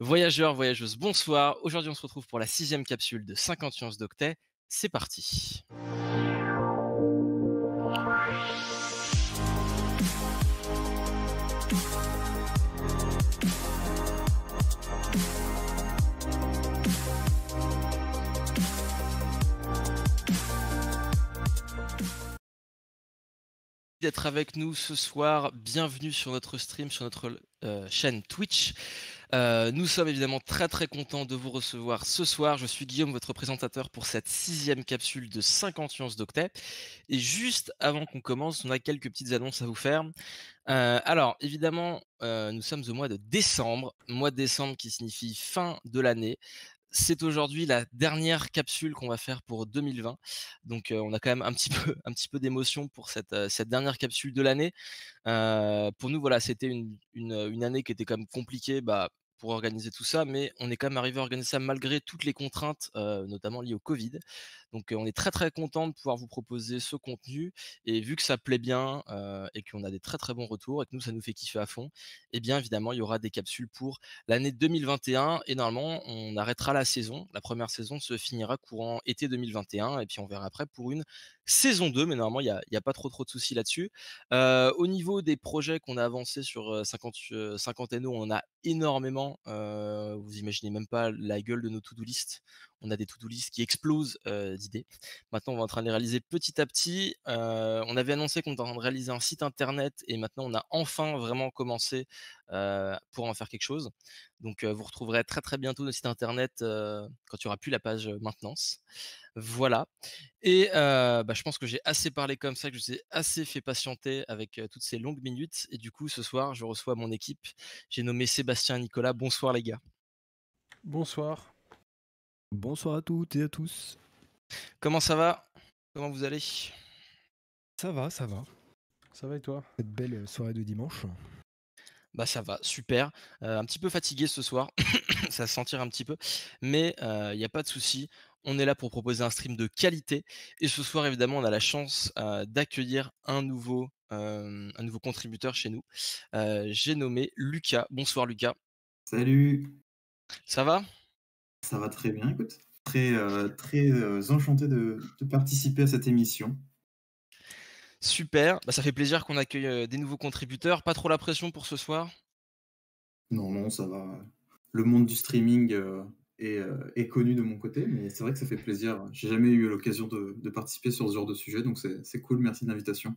Voyageurs, voyageuses, bonsoir. Aujourd'hui, on se retrouve pour la sixième capsule de 50 nuances d'octet. C'est parti. d'être avec nous ce soir. Bienvenue sur notre stream, sur notre euh, chaîne Twitch. Euh, nous sommes évidemment très très contents de vous recevoir ce soir. Je suis Guillaume, votre présentateur pour cette sixième capsule de 50 nuances d'octet. Et juste avant qu'on commence, on a quelques petites annonces à vous faire. Euh, alors évidemment, nous sommes au mois de décembre, mois de décembre qui signifie fin de l'année c'est aujourd'hui la dernière capsule qu'on va faire pour 2020. Donc euh, on a quand même un petit peu un petit peu d'émotion pour cette, euh, cette dernière capsule de l'année. Euh, pour nous voilà, c'était une, une, une, année qui était quand même compliquée bah pour organiser tout ça, mais on est quand même arrivé à organiser ça malgré toutes les contraintes, notamment liées au Covid. Donc on est très très content de pouvoir vous proposer ce contenu et vu que ça plaît bien et qu'on a des très très bons retours et que nous ça nous fait kiffer à fond, et eh bien évidemment il y aura des capsules pour l'année 2021 et normalement on arrêtera la saison. La première saison se finira courant été 2021 et puis on verra après pour une saison 2, mais normalement il n'y a, pas trop trop de soucis là-dessus. au niveau des projets qu'on a avancés sur 50 50 NO, on a énormément. Vous imaginez même pas la gueule de nos to-do list. On a des to-do qui explosent d'idées. Maintenant, on va en train de les réaliser petit à petit. On avait annoncé qu'on était en train de réaliser un site internet et maintenant on a enfin vraiment commencé pour en faire quelque chose. Donc, vous retrouverez très très bientôt notre site internet quand il y aura plus la page maintenance. Voilà. Et bah, je pense que j'ai assez parlé comme ça, que je vous ai assez fait patienter avec toutes ces longues minutes. Et du coup, ce soir, je reçois mon équipe. J'ai nommé Sébastien et Nicolas. Bonsoir les gars. Bonsoir. Bonsoir à toutes et à tous. Comment ça va? Comment vous allez? Ça va, ça va. Ça va et toi? Cette belle soirée de dimanche. Bah ça va, super. Euh, un petit peu fatigué ce soir, ça se sentir un petit peu, mais il euh, n'y a pas de souci. On est là pour proposer un stream de qualité. Et ce soir, évidemment, on a la chance euh, d'accueillir un nouveau, un nouveau contributeur chez nous. J'ai nommé Lucas. Bonsoir Lucas. Salut. Ça va? Ça va très bien, écoute. Très, très enchanté de, de participer à cette émission. Super, bah, ça fait plaisir qu'on accueille euh, des nouveaux contributeurs. Pas trop la pression pour ce soir? Non, non, ça va. Le monde du streaming euh, euh, est, connu de mon côté, mais c'est vrai que ça fait plaisir. J'ai jamais eu l'occasion de, de, participer sur ce genre de sujet, donc c'est cool. Merci de l'invitation.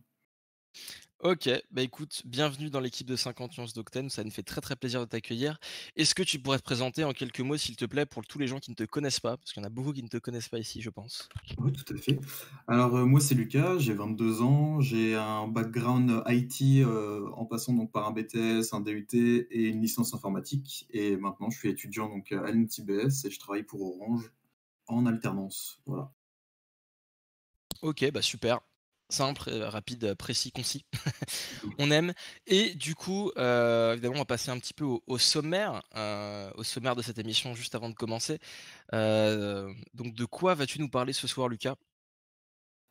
Ok, bah écoute, bienvenue dans l'équipe de 50 nuances d'Octane, ça nous fait très très plaisir de t'accueillir. Est-ce que tu pourrais te présenter en quelques mots, s'il te plaît, pour tous les gens qui ne te connaissent pas, parce qu'il y en a beaucoup qui ne te connaissent pas ici, je pense. Oui, tout à fait. Alors euh, moi c'est Lucas, j'ai 22 ans, j'ai un background IT euh, en passant donc par un BTS, un DUT et une licence informatique, et maintenant je suis étudiant donc à l'NTBS et je travaille pour Orange en alternance. Voilà. Ok, bah super simple, rapide, précis, concis. on aime. Et du coup, euh, évidemment, on va passer un petit peu au, sommaire, euh, au sommaire de cette émission juste avant de commencer. Euh, donc, de quoi vas-tu nous parler ce soir, Lucas?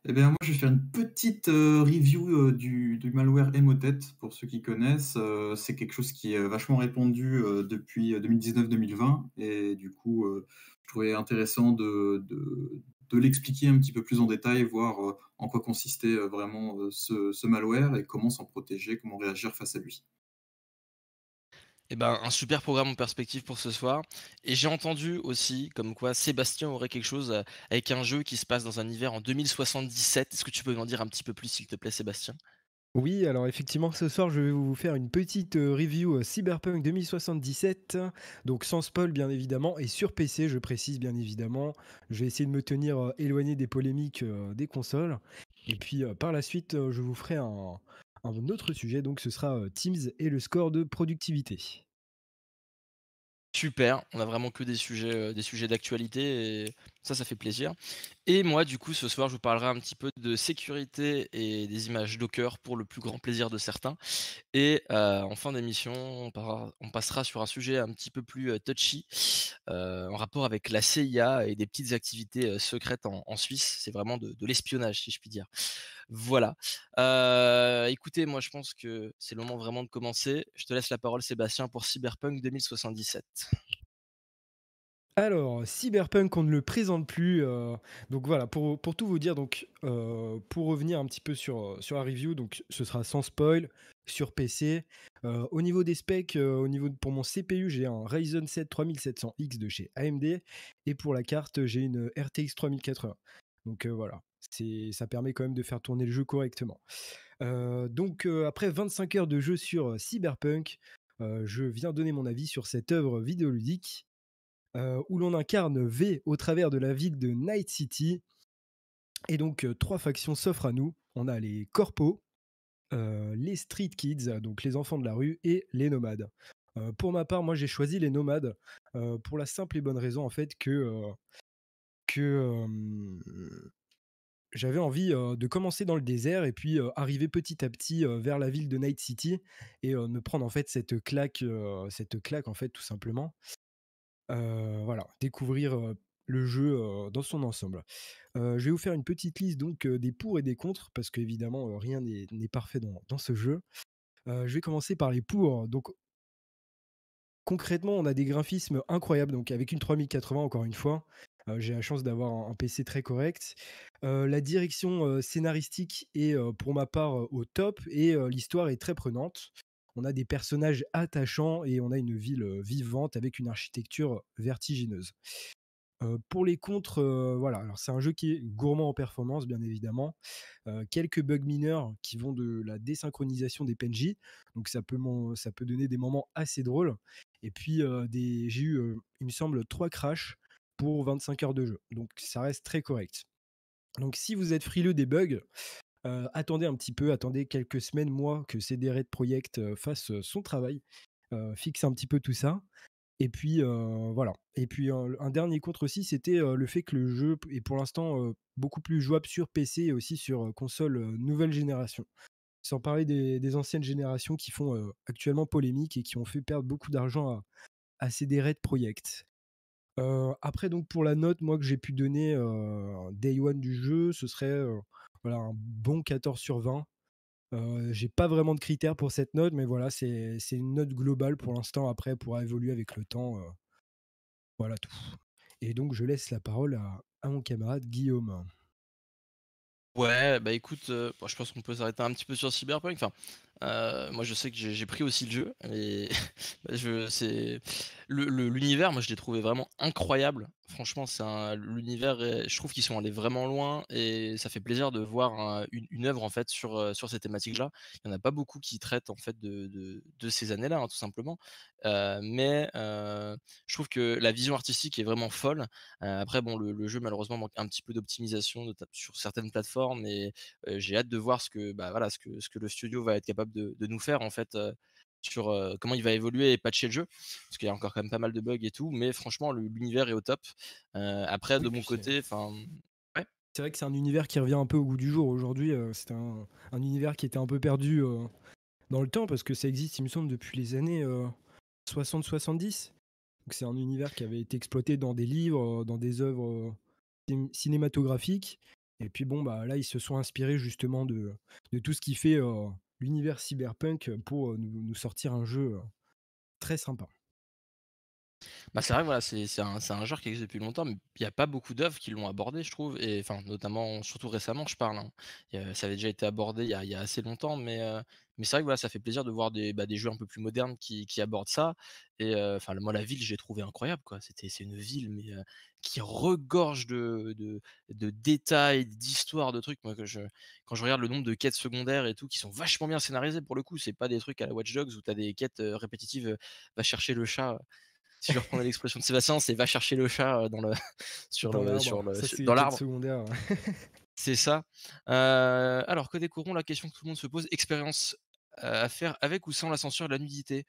Eh bien, moi, je vais faire une petite review du, du, malware Emotet, pour ceux qui connaissent. c'est quelque chose qui est vachement répandu depuis 2019-2020, et du coup, je trouvais intéressant de, de l'expliquer un petit peu plus en détail, voir euh, en quoi consistait euh, vraiment euh, ce, malware et comment s'en protéger, comment réagir face à lui. Eh ben, un super programme en perspective pour ce soir. Et j'ai entendu aussi comme quoi Sébastien aurait quelque chose avec un jeu qui se passe dans un hiver en 2077. Est-ce que tu peux en dire un petit peu plus, s'il te plaît, Sébastien? Oui, alors effectivement, ce soir, je vais vous faire une petite euh, review euh, Cyberpunk 2077, donc sans spoil bien évidemment, et sur PC, je précise bien évidemment. Je vais essayer de me tenir euh, éloigné des polémiques des consoles. Et puis par la suite, je vous ferai un, autre sujet, donc ce sera Teams et le score de productivité. Super, on a vraiment que des sujets, des sujets d'actualité Ça, ça fait plaisir. Et moi, du coup, ce soir, je vous parlerai un petit peu de sécurité et des images Docker pour le plus grand plaisir de certains. Et en fin d'émission, on, passera sur un sujet un petit peu plus touchy en rapport avec la CIA et des petites activités secrètes en, Suisse. C'est vraiment de, de l'espionnage, si je puis dire. Voilà. écoutez, moi, je pense que c'est le moment vraiment de commencer. Je te laisse la parole, Sébastien, pour Cyberpunk 2077. Alors, Cyberpunk, on ne le présente plus. Euh, donc voilà, pour, tout vous dire, donc, euh, pour revenir un petit peu sur, euh, sur la review, donc ce sera sans spoil, sur PC. au niveau des specs, au niveau pour mon CPU, j'ai un Ryzen 7 3700X de chez AMD. Et pour la carte, j'ai une RTX 3080. Donc voilà, ça permet quand même de faire tourner le jeu correctement. donc après 25 heures de jeu sur Cyberpunk, je viens donner mon avis sur cette œuvre vidéoludique euh, où l'on incarne V au travers de la ville de Night City. Et donc, euh, trois factions s'offrent à nous. On a les corpos, euh, les street kids, donc les enfants de la rue, et les nomades. pour ma part, moi j'ai choisi les nomades pour la simple et bonne raison en fait que, que j'avais envie de commencer dans le désert et puis arriver petit à petit vers la ville de Night City et me prendre en fait cette claque, cette claque en fait tout simplement voilà, découvrir, le jeu, dans son ensemble. je vais vous faire une petite liste donc, des pour et des contre parce qu'évidemment, rien n'est parfait dans ce jeu. je vais commencer par les pour. Donc concrètement, on a des graphismes incroyables, donc avec une 3080 encore une fois. j'ai la chance d'avoir un PC très correct. la direction, scénaristique est, pour ma part, au top et l'histoire est très prenante on a des personnages attachants et on a une ville vivante avec une architecture vertigineuse. pour les contres, voilà, alors c'est un jeu qui est gourmand en performance, bien évidemment. quelques bugs mineurs qui vont de la désynchronisation des PNJ, donc ça peut, ça peut donner des moments assez drôles. Et puis j'ai eu, il me semble, trois crashs pour 25 heures de jeu, donc ça reste très correct. Donc si vous êtes frileux des bugs, attendez un petit peu, attendez quelques semaines, mois que CD Red Project fasse son travail, fixe un petit peu tout ça. Et puis voilà. Et puis un dernier contre aussi, c'était le fait que le jeu est pour l'instant beaucoup plus jouable sur PC et aussi sur console nouvelle génération. Sans parler des, anciennes générations qui font actuellement polémique et qui ont fait perdre beaucoup d'argent à, à CD Red Project. après donc pour la note, moi que j'ai pu donner day one du jeu, ce serait voilà, un bon 14 sur 20. Euh, j'ai pas vraiment de critères pour cette note, mais voilà, c'est une note globale pour l'instant. Après, pourra évoluer avec le temps. voilà tout. Et donc, je laisse la parole à, à mon camarade Guillaume. Ouais, bah écoute, je pense qu'on peut s'arrêter un petit peu sur Cyberpunk. Enfin, euh, moi, je sais que j'ai pris aussi le jeu je, c'est l'univers. Moi, je l'ai trouvé vraiment incroyable. Franchement, c'est l'univers. Je trouve qu'ils sont allés vraiment loin et ça fait plaisir de voir une, œuvre en fait sur euh, sur ces thématiques-là. Il y en a pas beaucoup qui traitent en fait de de, ces années-là, hein, tout simplement. Euh, mais je trouve que la vision artistique est vraiment folle. après, bon, le, jeu malheureusement manque un petit peu d'optimisation sur certaines plateformes et j'ai hâte de voir ce que bah voilà ce que ce que le studio va être capable de, nous faire en fait sur comment il va évoluer et patcher le jeu parce qu'il y a encore quand même pas mal de bugs et tout mais franchement l'univers est au top après de mon côté enfin c'est vrai que c'est un univers qui revient un peu au goût du jour aujourd'hui c'est un, univers qui était un peu perdu dans le temps parce que ça existe il me semble depuis les années 60-70 donc c'est un univers qui avait été exploité dans des livres dans des œuvres cinématographiques. Et puis bon bah là ils se sont inspirés justement de, de tout ce qui fait l'univers cyberpunk pour nous, sortir un jeu très sympa. Bah, c'est vrai voilà, c'est un, un genre qui existe depuis longtemps, mais il n'y a pas beaucoup d'œuvres qui l'ont abordé, je trouve. Et notamment, surtout récemment, je parle. Hein. ça avait déjà été abordé il y a, assez longtemps, mais, c'est vrai que voilà, ça fait plaisir de voir des, bah, des jeux un peu plus modernes qui, abordent ça. Et moi, la ville, j'ai trouvé incroyable, c'est une ville, qui regorge de, détails, d'histoires, de trucs. Quand je regarde le nombre de quêtes secondaires et tout, qui sont vachement bien scénarisées pour le coup, c'est pas des trucs à la Watch Dogs où tu as des quêtes répétitives, va chercher le chat si je reprends l'expression de Sébastien, c'est va chercher le chat euh, dans le sur le sur le dans l'arbre. c'est ça. Euh, alors côté courant, la question que tout le monde se pose expérience euh, à faire avec ou sans la censure de la nudité?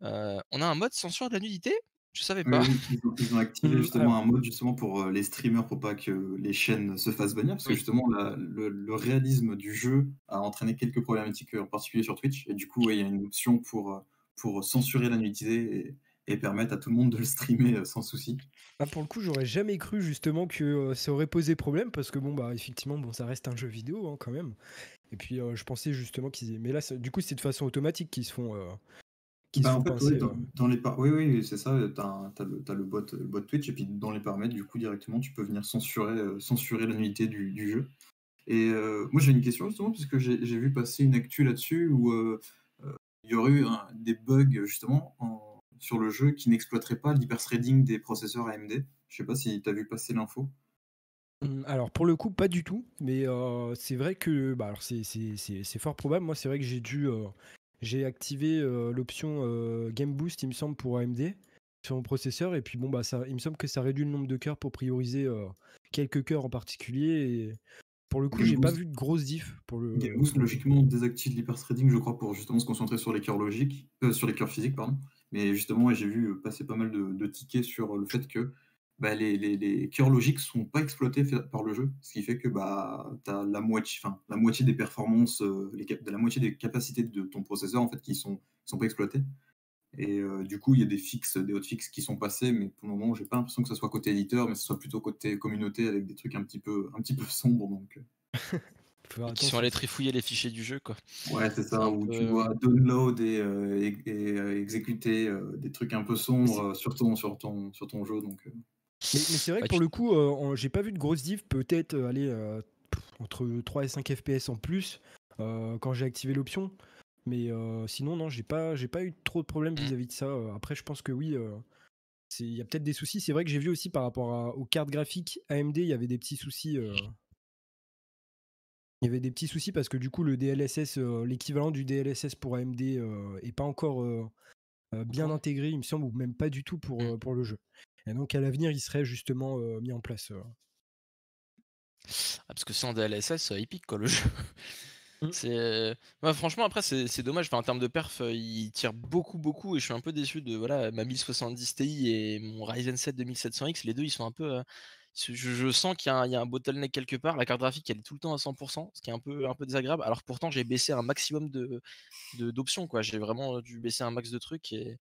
on a un mode censure de la nudité? Je savais pas. ils, ont, activé mmh, justement un mode justement pour les streamers pour pas que les chaînes se fassent bannir parce que justement le, réalisme du jeu a entraîné quelques problématiques en particulier sur Twitch et du coup il y a une option pour, pour censurer la nudité et, permettre à tout le monde de le streamer sans souci. Ah, pour le coup, j'aurais jamais cru justement que ça aurait posé problème parce que bon bah effectivement bon ça reste un jeu vidéo hein, quand même. Et puis je pensais justement qu'ils mais là du coup c'est de façon automatique qu'ils se font bah, en fait, dans, les oui, oui, c'est ça. Tu as, le, bot, bot Twitch, et puis dans les paramètres, du coup, directement, tu peux venir censurer, euh, censurer la du, du, jeu. Et euh, moi, j'ai une question justement, puisque j'ai vu passer une actu là-dessus où euh, il y aurait eu des bugs justement sur le jeu qui n'exploiteraient pas l'hyperthreading des processeurs AMD. Je sais pas si tu as vu passer l'info. Mmh, alors pour le coup pas du tout, mais c'est vrai que bah, c'est fort probable. Moi c'est vrai que j'ai dû j'ai activé l'option Game Boost, il me semble, pour AMD sur mon processeur. Et puis bon, bah, ça, il me semble que ça réduit le nombre de cœurs pour prioriser quelques cœurs en particulier. Et pour le coup, j'ai pas vu de grosse diff pour le. Game Boost, logiquement, désactive l'hyperthreading, je crois, pour justement se concentrer sur les cœurs logiques, sur les cœurs physiques, pardon. Mais justement, j'ai vu passer pas mal de, tickets sur le fait que bah, les, cœurs logiques sont pas exploités par le jeu, ce qui fait que bah, tu as la moitié, des performances, euh, la moitié des capacités de ton processeur en fait, qui sont, sont pas exploitées. Et euh, du coup, il y a des fixes, des hotfixes qui sont passés, mais pour le moment, j'ai pas l'impression que ce soit côté éditeur, mais ce soit plutôt côté communauté avec des trucs un petit peu, un petit peu sombres. Euh. qui sont allés trifouiller les fichiers du jeu, quoi. Ouais, c'est ça, où tu dois download et, et, exécuter des trucs un peu sombres sur ton, sur ton, sur ton jeu. Donc, mais, c'est vrai que pour le coup, euh, j'ai pas vu de grosse diff, peut-être euh, aller euh, entre 3 et 5 FPS en plus quand j'ai activé l'option. Mais sinon, non, j'ai pas, j'ai pas eu trop de problèmes mmh. vis-à-vis de ça. Après, je pense que oui, il y a peut-être des soucis. C'est vrai que j'ai vu aussi par rapport aux cartes graphiques AMD, il y avait des petits soucis. Il y avait des petits soucis parce que du coup, le DLSS, l'équivalent du DLSS pour AMD, est pas encore bien intégré, il me semble, ou même pas du tout pour, mmh. pour le jeu. Et donc à l'avenir, il serait justement mis en place. Ah, parce que sans DLSS, il pique quoi le jeu. Mmh. C'est franchement après c'est dommage. en termes de perf, il tire beaucoup beaucoup et je suis un peu déçu de voilà ma 1070 Ti et mon Ryzen 7 2700X. Les deux ils sont un peu. Je, sens qu'il y, a un bottleneck quelque part. La carte graphique elle est tout le temps à 100%, ce qui est un peu un peu désagréable. Alors pourtant j'ai baissé un maximum de d'options quoi. J'ai vraiment dû baisser un max de trucs et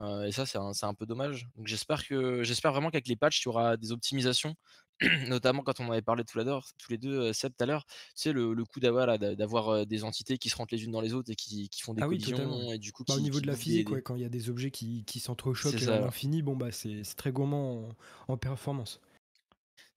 et ça, c'est un, peu dommage. Donc j'espère vraiment qu'avec les patchs, tu auras des optimisations, notamment quand on avait parlé tous les deux, tous les deux Seb tout à l'heure. Tu sais le, coup d'avoir d'avoir des entités qui se rentrent les unes dans les autres et qui, font des ah collisions et du coup bah, au niveau de la physique, quand il y a des objets qui, qui s'entrechoquent à l'infini, bon bah c'est très gourmand en performance.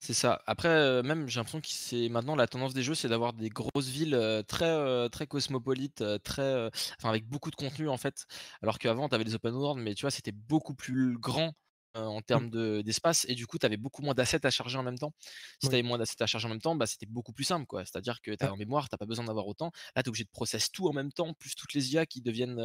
C'est ça. Après, même, j'ai l'impression que c'est maintenant la tendance des jeux, c'est d'avoir des grosses villes très, très cosmopolites, très, enfin, avec beaucoup de contenu en fait. Alors qu'avant, tu avais des open world, mais tu vois, c'était beaucoup plus grand en mmh. termes d'espace, et du coup, tu avais beaucoup moins d'assets à charger en même temps. Si tu avais moins d'assets à charger en même temps, bah, c'était beaucoup plus simple, quoi. C'est-à-dire que tu as ah. en mémoire, tu pas besoin d'avoir autant. Là, tu es obligé de processer tout en même temps, plus toutes les IA qui deviennent.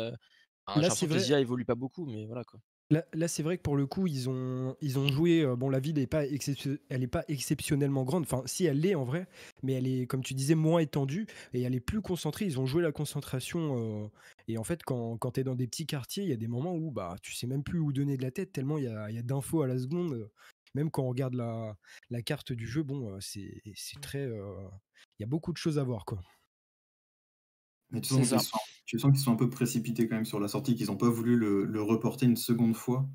Là, c'est les IA évoluent pas beaucoup, mais voilà quoi. Là, c'est vrai que pour le coup, ils ont, ils ont joué. Euh, bon, la ville n'est pas, elle est pas exceptionnellement grande. Enfin, si elle l'est en vrai, mais elle est, comme tu disais, moins étendue et elle est plus concentrée. Ils ont joué la concentration. Euh, et en fait, quand, quand tu es dans des petits quartiers, il y a des moments où bah, tu sais même plus où donner de la tête, tellement il y a, y a d'infos à la seconde. Même quand on regarde la, la carte du jeu, bon, euh, c'est très. Il y a beaucoup de choses à voir, quoi. Mais tu sens, qu'ils sont, un peu précipités quand même sur la sortie, qu'ils n'ont pas voulu le, reporter une seconde fois.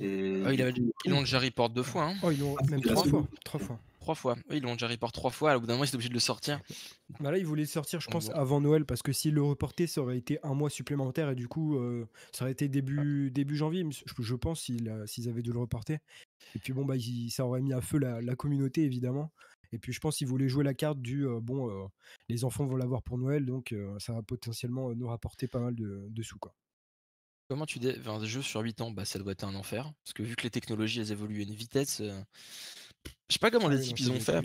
Et... Ah, ils l'ont déjà report deux fois. Hein. Oh, ils l'ont ah, même trois fois. trois fois. Trois fois. Oui, ils l'ont déjà report trois fois. Au bout d'un moment, ils étaient obligés de le sortir. Bah là, ils voulaient le sortir, je pense, avant Noël, parce que s'ils le reportaient, ça aurait été un mois supplémentaire et du coup, euh, ça aurait été début, début janvier, je, pense, s'ils avaient dû le reporter. Et puis bon, bah, ça aurait mis à feu la, la communauté, évidemment. Et puis je pense qu'ils voulaient jouer la carte du bon, les enfants vont l'avoir pour Noël, donc ça va potentiellement nous rapporter pas mal de, sous. Quoi. Comment tu dis, un jeu sur 8 ans, bah, ça doit être un enfer. Parce que vu que les technologies elles évoluent à une vitesse. Je sais pas comment ah les types ils ont fait.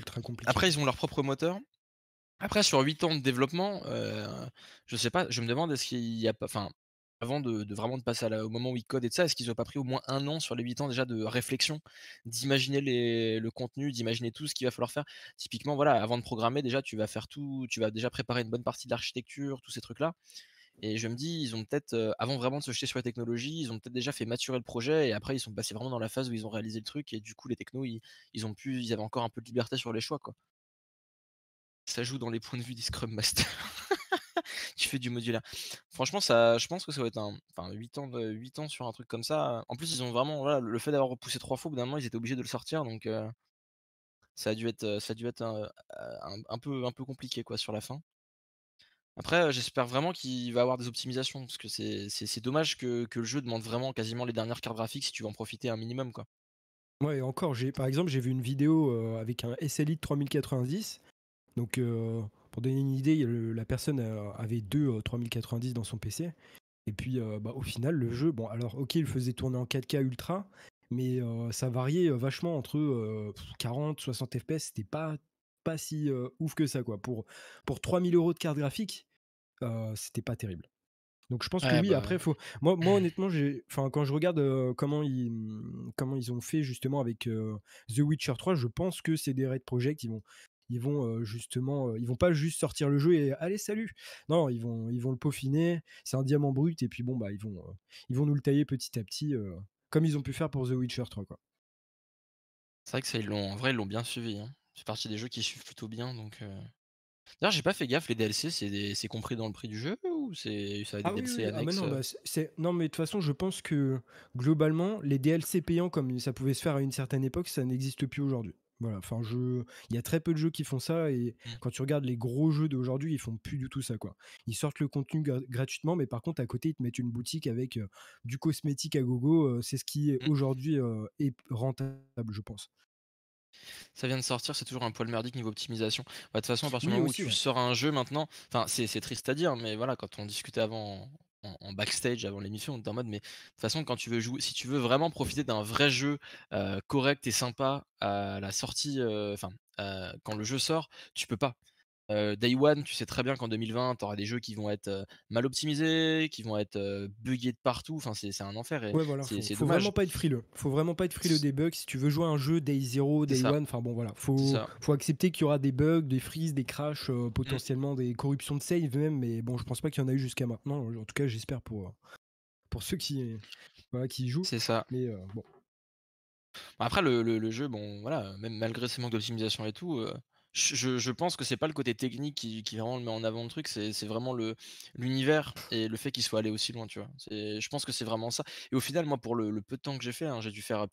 Après, ils ont leur propre moteur. Après, sur 8 ans de développement, je sais pas, je me demande est-ce qu'il y a pas. Enfin, avant de, vraiment de passer au moment où ils codent et de ça, est-ce qu'ils n'ont pas pris au moins un an sur les 8 ans déjà de réflexion, d'imaginer le contenu, d'imaginer tout ce qu'il va falloir faire? Typiquement, voilà, avant de programmer, déjà, tu vas faire tout, tu vas déjà préparer une bonne partie de l'architecture, tous ces trucs-là. Et je me dis, ils ont peut-être, avant vraiment de se jeter sur la technologie, ils ont peut-être déjà fait maturer le projet et après ils sont passés vraiment dans la phase où ils ont réalisé le truc et du coup les technos ils, ont pu, ils avaient encore un peu de liberté sur les choix quoi. Ça joue dans les points de vue des Scrum Master. du modulaire. Franchement, ça, je pense que ça va être un, enfin 8 ans, 8 ans sur un truc comme ça. En plus, ils ont vraiment, le fait d'avoir repoussé trois fois, au bout d'un moment, ils étaient obligés de le sortir, donc ça a dû être, ça a dû être un, peu, un peu compliqué quoi sur la fin. Après, j'espère vraiment qu'il va avoir des optimisations parce que c'est dommage que, le jeu demande vraiment quasiment les dernières cartes graphiques si tu veux en profiter un minimum quoi. Ouais, et encore, j'ai par exemple, j'ai vu une vidéo avec un SLI de 3090. Donc, pour donner une idée, la personne avait deux 3090 dans son PC. Et puis, bah, au final, le jeu, bon, alors, ok, il faisait tourner en 4K ultra, mais ça variait vachement entre 40, 60 FPS. C'était pas, pas si ouf que ça, quoi. Pour, pour 3000 euros de carte graphique, c'était pas terrible. Donc je pense que oui, bah après, faut... moi, moi honnêtement, enfin, quand je regarde comment, ils, comment ils ont fait justement avec The Witcher 3, je pense que c'est des Red Project, ils vont, ils vont justement, ils vont pas juste sortir le jeu et allez salut. Non, ils vont, ils vont le peaufiner. C'est un diamant brut et puis bon bah ils vont, ils vont nous le tailler petit à petit, comme ils ont pu faire pour The Witcher 3 quoi. C'est vrai que ça ils l'ont, en vrai ils l'ont bien suivi. Hein. C'est partie des jeux qui suivent plutôt bien donc. D'ailleurs, j'ai pas fait gaffe, les DLC, c'est compris dans le prix du jeu ou c'est ça a des ah DLC ah non, bah, non, mais de toute façon, je pense que globalement, les DLC payants comme ça pouvait se faire à une certaine époque, ça n'existe plus aujourd'hui. Voilà, enfin, je... il y a très peu de jeux qui font ça et mmh. quand tu regardes les gros jeux d'aujourd'hui, ils font plus du tout ça, quoi. Ils sortent le contenu gratuitement, mais par contre, à côté, ils te mettent une boutique avec du cosmétique à gogo. c'est ce qui mmh. aujourd'hui est rentable, je pense. Ça vient de sortir, c'est toujours un poil merdique niveau optimisation. Bah, de toute façon, à partir du moment où tu sors un jeu maintenant, enfin, c'est triste à dire, mais voilà, quand on discutait avant en, backstage avant l'émission, on était en mode, mais de toute façon, quand tu veux jouer, si tu veux vraiment profiter d'un vrai jeu correct et sympa à la sortie, enfin, quand le jeu sort, tu peux pas. Day One, tu sais très bien qu'en 2020, tu auras des jeux qui vont être mal optimisés, qui vont être buggés de partout. Enfin, c'est un enfer. Et ouais, voilà. Faut, faut vraiment pas être frileux. Faut vraiment pas être frileux des bugs. Si tu veux jouer un jeu Day Zero, Day One, enfin bon, voilà. Faut, faut accepter qu'il y aura des bugs, des freezes, des crashs, mmh. potentiellement des corruptions de save même. Mais bon, je pense pas qu'il y en a eu jusqu'à maintenant. En tout cas, j'espère pour, pour ceux qui, voilà, qui y jouent. C'est ça. Mais bon. Après, le, le, jeu, bon, voilà, même malgré ses manques d'optimisation et tout, je, pense que c'est pas le côté technique qui, vraiment le met en avant le truc, c'est vraiment le l'univers et le fait qu'il soit allé aussi loin, tu vois. Je pense que c'est vraiment ça. Et au final, moi, pour le, peu de temps que j'ai fait, hein, j'ai dû faire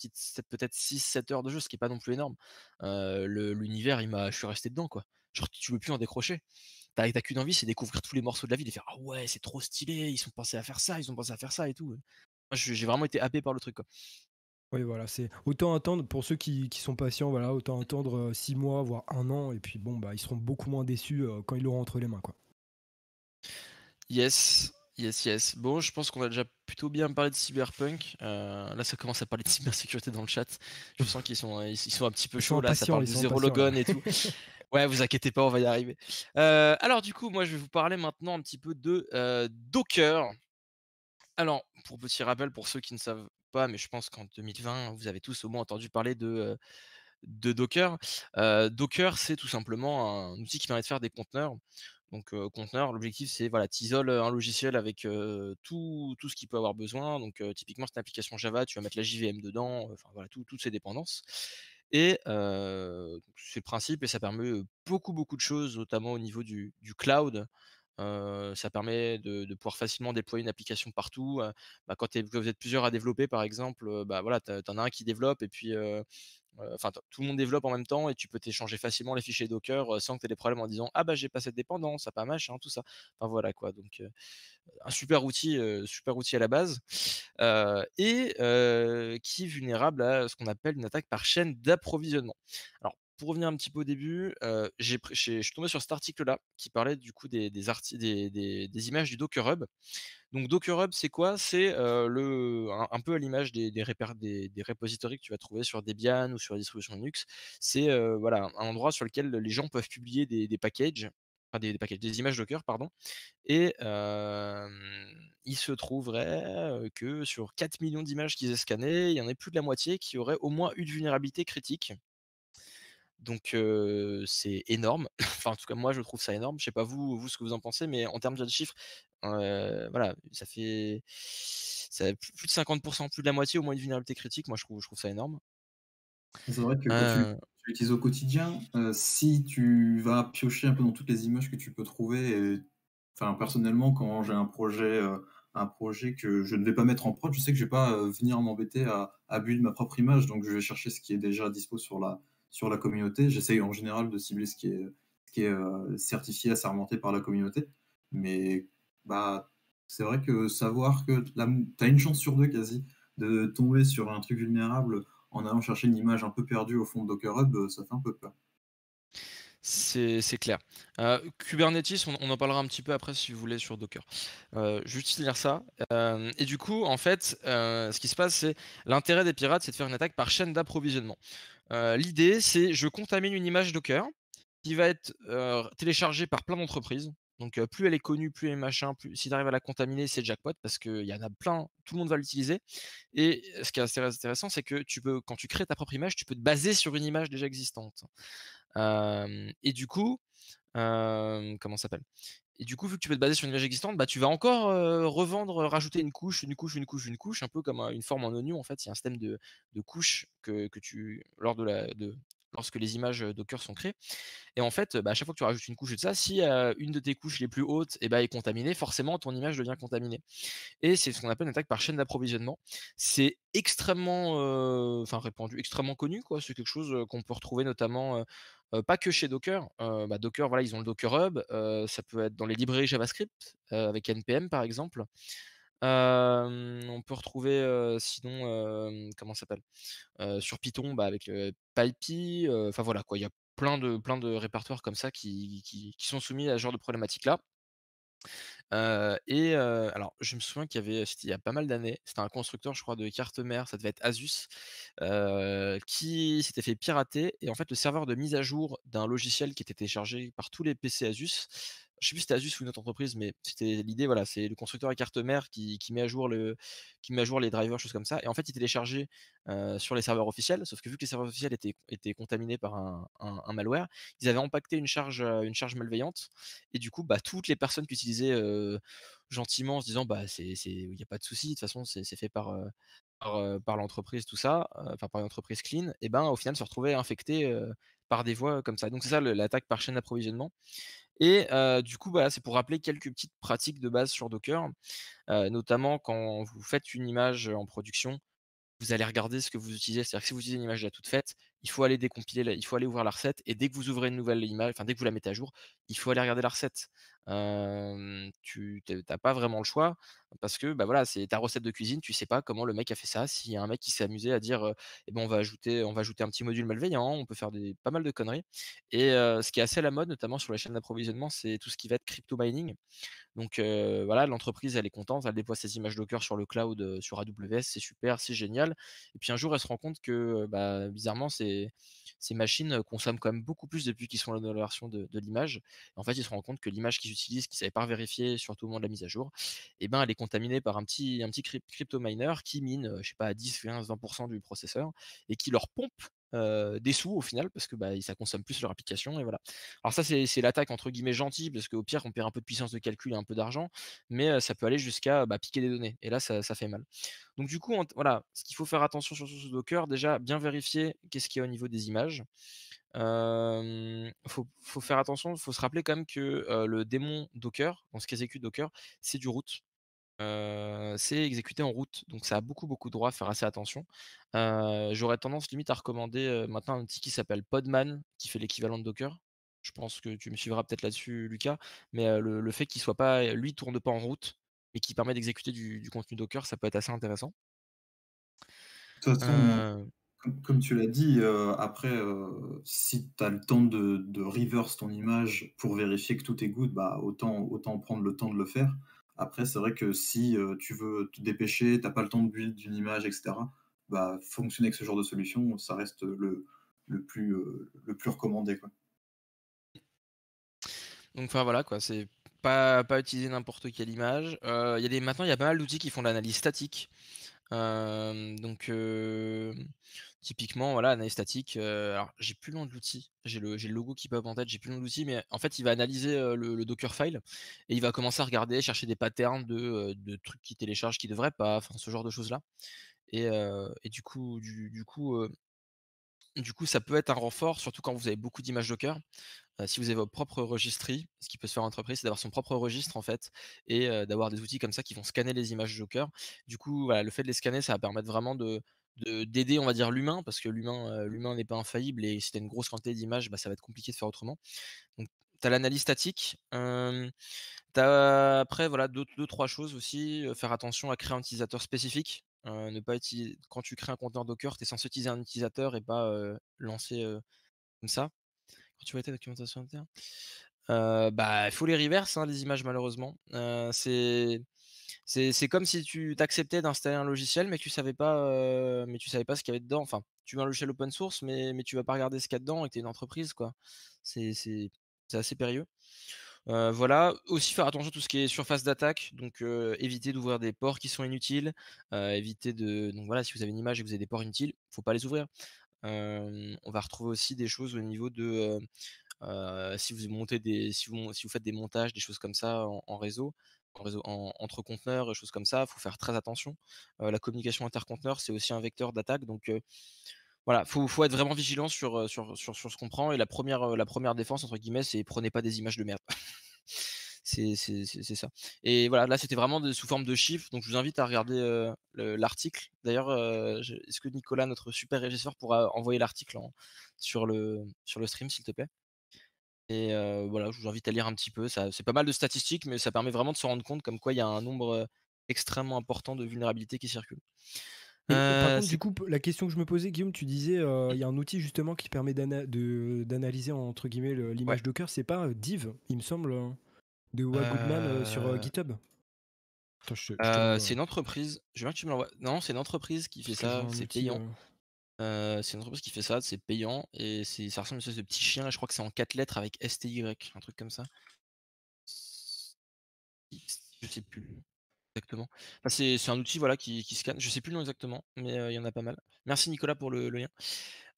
peut-être 6-7 heures de jeu, ce qui est pas non plus énorme. l'univers, il m'a, je suis resté dedans, quoi. Genre, tu veux plus en décrocher. T'as qu'une envie, c'est découvrir tous les morceaux de la ville et faire ah ouais, c'est trop stylé, ils sont pensés à faire ça, ils ont pensé à faire ça et tout. Moi, j'ai vraiment été happé par le truc. Oui, voilà, c'est autant attendre pour ceux qui, sont patients, voilà, autant attendre 6 mois, voire un an, et puis bon, bah, ils seront beaucoup moins déçus quand ils l'auront entre les mains, quoi. Yes, yes, yes. Bon, je pense qu'on a déjà plutôt bien parlé de cyberpunk. là, ça commence à parler de cybersécurité dans le chat. Je sens qu'ils sont, ils, sont un petit peu chauds là, ça parle de zéro logon et tout. ouais, vous inquiétez pas, on va y arriver. alors, du coup, moi, je vais vous parler maintenant un petit peu de Docker. Alors, pour petit rappel, pour ceux qui ne savent pas, mais je pense qu'en 2020, vous avez tous au moins entendu parler de, de Docker. Docker, c'est tout simplement un outil qui permet de faire des conteneurs. Donc, conteneur, l'objectif, c'est voilà, tu isoles un logiciel avec tout, tout, ce qu'il peut avoir besoin. Donc, typiquement, c'est une application Java, tu vas mettre la JVM dedans, enfin voilà, toutes ces dépendances. Et c'est le principe et ça permet beaucoup, beaucoup de choses, notamment au niveau du, du cloud ça permet de, pouvoir facilement déployer une application partout. Bah, quand, vous êtes plusieurs à développer, par exemple, bah, voilà, tu en as un qui développe et puis enfin tout le monde développe en même temps et tu peux t'échanger facilement les fichiers Docker sans que tu aies des problèmes en disant ah bah j'ai pas cette dépendance, ça pas machin, tout ça. Enfin voilà quoi. Donc un super outil, super outil à la base et qui est vulnérable à ce qu'on appelle une attaque par chaîne d'approvisionnement. Alors pour revenir un petit peu au début, je suis tombé sur cet article-là qui parlait du coup des, des, images du Docker Hub. Donc Docker Hub, c'est quoi? C'est le un, peu à l'image des, des, des, repositories que tu vas trouver sur Debian ou sur les distributions Linux. C'est voilà un endroit sur lequel les gens peuvent publier des, packages, enfin des, packages, des images Docker, pardon. Et il se trouverait que sur 4 millions d'images qu'ils aient scannées, il y en a plus de la moitié qui auraient au moins une vulnérabilité critique. Donc c'est énorme. enfin, en tout cas, moi, je trouve ça énorme. Je sais pas vous, vous ce que vous en pensez, mais en termes de chiffres, voilà, ça fait ça plus de 50% plus de la moitié au moins une vulnérabilité critique. Moi, je trouve je trouve ça énorme. C'est vrai que quand tu tu l'utilises au quotidien, si tu vas piocher un peu dans toutes les images que tu peux trouver et enfin, personnellement, quand j'ai un projet, un projet que je ne vais pas mettre en prod, je sais que je vais pas, venir m'embêter à à build ma propre image, donc je vais chercher ce qui est déjà dispo sur la sur la communauté. J'essaye en général de cibler ce qui est ce qui est, certifié, assermenté par la communauté, mais bah, c'est vrai que savoir que tu as une chance sur deux quasi de tomber sur un truc vulnérable en allant chercher une image un peu perdue au fond de Docker Hub, euh, ça fait un peu peur. C'est clair. Euh, Kubernetes, on, en parlera un petit peu après si vous voulez sur Docker. Euh, juste lire ça. Euh, et du coup, en fait, ce qui se passe, c'est l'intérêt des pirates, c'est de faire une attaque par chaîne d'approvisionnement. L'idée, c'est je contamine une image Docker qui va être téléchargée par plein d'entreprises. Donc plus elle est connue, plus elle est machin, plus si tu arrives à la contaminer, c'est jackpot parce qu'il y en a plein, tout le monde va l'utiliser. Et ce qui est intéressant, c'est que tu peux, quand tu crées ta propre image, tu peux te baser sur une image déjà existante. et du coup, comment ça s'appelle? Et du coup, vu que tu peux te baser sur une image existante, bah, tu vas encore revendre, rajouter une couche, une couche, une couche, une couche, un peu comme une forme en oignon. En fait, il y a un système de, couches que, que, tu, lors de la, de, lorsque les images Docker sont créées. Et en fait, bah, à chaque fois que tu rajoutes une couche de ça, si une de tes couches les plus hautes eh bah, est contaminée, forcément ton image devient contaminée. Et c'est ce qu'on appelle une attaque par chaîne d'approvisionnement. C'est extrêmement répandu, extrêmement connu. C'est quelque chose qu'on peut retrouver notamment. pas que chez Docker. Bah, Docker, voilà, ils ont le Docker Hub. ça peut être dans les librairies JavaScript avec NPM par exemple. On peut retrouver sinon comment s'appelle? Sur Python bah, avec PyPy. Enfin voilà quoi, il y a plein de plein de répertoires comme ça qui, sont soumis à ce genre de problématique là. et alors, je me souviens qu'il y avait, il y a pas mal d'années, c'était un constructeur, je crois, de carte mère, ça devait être Asus, qui s'était fait pirater. Et en fait, le serveur de mise à jour d'un logiciel qui était téléchargé par tous les PC Asus je sais plus si c'était Asus ou une autre entreprise, mais c'était l'idée, voilà, c'est le constructeur à carte mère qui, met à jour les drivers, choses comme ça. Et en fait, il téléchargeait euh, sur les serveurs officiels, sauf que vu que les serveurs officiels étaient, contaminés par un, malware, ils avaient impacté une charge, euh, malveillante. Et du coup, bah, toutes les personnes qui utilisaient euh, gentiment en se disant, bah, il n'y a pas de souci, de toute façon, c'est, fait par, l'entreprise, tout ça, enfin par l'entreprise clean, et ben au final se retrouvaient infectés par des voies comme ça. Donc c'est ça l'attaque par chaîne d'approvisionnement. Et du coup, c'est pour rappeler quelques petites pratiques de base sur Docker, notamment quand vous faites une image en production, vous allez regarder ce que vous utilisez. C'est-à-dire que si vous utilisez une image déjà toute faite, il faut aller décompiler, il faut aller ouvrir la recette. Et dès que vous ouvrez une nouvelle image, enfin dès que vous la mettez à jour, il faut aller regarder la recette. tu n'as pas vraiment le choix parce que bah voilà, c'est ta recette de cuisine, tu sais pas comment le mec a fait ça. S'il y a un mec qui s'est amusé à dire, eh ben on va ajouter, on va ajouter un petit module malveillant, on peut faire des, pas mal de conneries. Et ce qui est assez à la mode, notamment sur les chaînes d'approvisionnement, c'est tout ce qui va être crypto mining. Donc voilà, l'entreprise, elle est contente, elle déploie ses images Docker sur le cloud, sur AWS, c'est super, c'est génial. Et puis un jour, elle se rend compte que bah, bizarrement, ces, machines consomment quand même beaucoup plus depuis qu'ils sont dans la version de, l'image. En fait, ils se rendent compte que l'image qu'ils utilisent, qu'ils ne savaient pas vérifier, surtout au moment de la mise à jour, eh ben, elle est contaminée par un petit, un petit crypto miner qui mine, je sais pas, à 10, 15, 20% du processeur et qui leur pompe des sous au final parce que bah, ça consomme plus leur application et voilà. Alors ça c'est l'attaque entre guillemets gentille parce qu'au pire on perd un peu de puissance de calcul et un peu d'argent, mais ça peut aller jusqu'à bah, piquer des données et là ça, fait mal. Donc du coup voilà, ce qu'il faut faire attention sur ce Docker, déjà bien vérifier qu'est-ce qu'il y a au niveau des images. Il faut, faire attention, faut se rappeler quand même que le démon Docker, dans ce qu'exécute Docker, c'est du root c'est exécuté en route, donc ça a beaucoup, beaucoup de droits, à faire assez attention. j'aurais tendance limite à recommander, maintenant un outil qui s'appelle Podman, qui fait l'équivalent de Docker. Je pense que tu me suivras peut-être là-dessus, Lucas, mais le fait qu'il soit pas lui, tourne pas en route, mais qui permet d'exécuter du contenu Docker, ça peut être assez intéressant. De toute façon, comme tu l'as dit, après, si tu as le temps de reverse ton image pour vérifier que tout est good, bah, autant autant prendre le temps de le faire. Après, c'est vrai que si tu veux te dépêcher, tu n'as pas le temps de build d'une image, etc., bah, fonctionner avec ce genre de solution, ça reste le, le, plus, le plus recommandé. Donc, enfin voilà, quoi, c'est pas, pas utiliser n'importe quelle image. y a des, maintenant, il y a pas mal d'outils qui font de l'analyse statique. donc typiquement, voilà, analyse statique. alors, j'ai plus le nom de l'outil. J'ai le, le, logo qui pop en tête. J'ai plus le nom de l'outil, mais en fait, il va analyser le, Dockerfile et il va commencer à regarder, chercher des patterns de, trucs qui téléchargent, qui devraient pas, enfin, ce genre de choses là. Et, du coup, du, coup, du coup, ça peut être un renfort, surtout quand vous avez beaucoup d'images Docker. si vous avez votre propre registry, ce qui peut se faire en entreprise, c'est d'avoir son propre registre en fait, et d'avoir des outils comme ça qui vont scanner les images Docker. Du coup, voilà, le fait de les scanner, ça va permettre vraiment de d'aider, on va dire, l'humain, parce que l'humain l'humain n'est pas infaillible, et si tu as une grosse quantité d'images, bah, ça va être compliqué de faire autrement. Donc, tu as l'analyse statique. après, voilà, deux, deux, trois choses aussi. faire attention à créer un utilisateur spécifique. ne pas utiliser, quand tu crées un conteneur Docker, tu es censé utiliser un utilisateur et pas lancer comme ça. Quand tu vois ta documentation interne, bah, il faut les reverse, hein, les images, malheureusement. c'est c'est comme si tu t'acceptais d'installer un logiciel, mais tu savais pas, mais tu savais pas ce qu'il y avait dedans. Enfin, tu veux un logiciel open source, mais, mais tu vas pas regarder ce qu'il y a dedans et que tu es une entreprise, quoi. C'est assez périlleux. voilà, aussi faire attention à tout ce qui est surface d'attaque, donc éviter d'ouvrir des ports qui sont inutiles, éviter de, donc voilà, si vous avez une image et que vous avez des ports inutiles, faut pas les ouvrir. on va retrouver aussi des choses au niveau de si vous montez des, si vous, si vous faites des montages, des choses comme ça en réseau, entre conteneurs, choses comme ça, il faut faire très attention. la communication interconteneur, c'est aussi un vecteur d'attaque. Donc voilà, il faut, être vraiment vigilant sur, ce qu'on prend. Et la première, la première défense, entre guillemets, c'est prenez pas des images de merde. c'est ça. Et voilà, là, c'était vraiment sous forme de chiffres. Donc, je vous invite à regarder l'article. D'ailleurs, est-ce que Nicolas, notre super régisseur, pourra envoyer l'article sur, le, sur le stream, s'il te plaît? Et voilà, je vous invite à lire un petit peu. c'est pas mal de statistiques, mais ça permet vraiment de se rendre compte comme quoi il y a un nombre extrêmement important de vulnérabilités qui circulent. par contre, du coup, la question que je me posais, Guillaume, tu disais, il y a un outil justement qui permet d'analyser entre guillemets l'image Docker. C'est pas Div, il me semble, hein, de Wa Goodman sur GitHub. c'est une entreprise. Je veux que tu me l'envoies. Non, c'est une entreprise qui fait ça. C'est payant c'est une entreprise qui fait ça, c'est payant et ça ressemble à une espèce petit chien, je crois que c'est en 4 lettres avec STY, un truc comme ça. Je sais plus exactement. c'est un outil voilà, qui, scanne, je sais plus le nom exactement, mais il y en a pas mal. Merci Nicolas pour le, lien.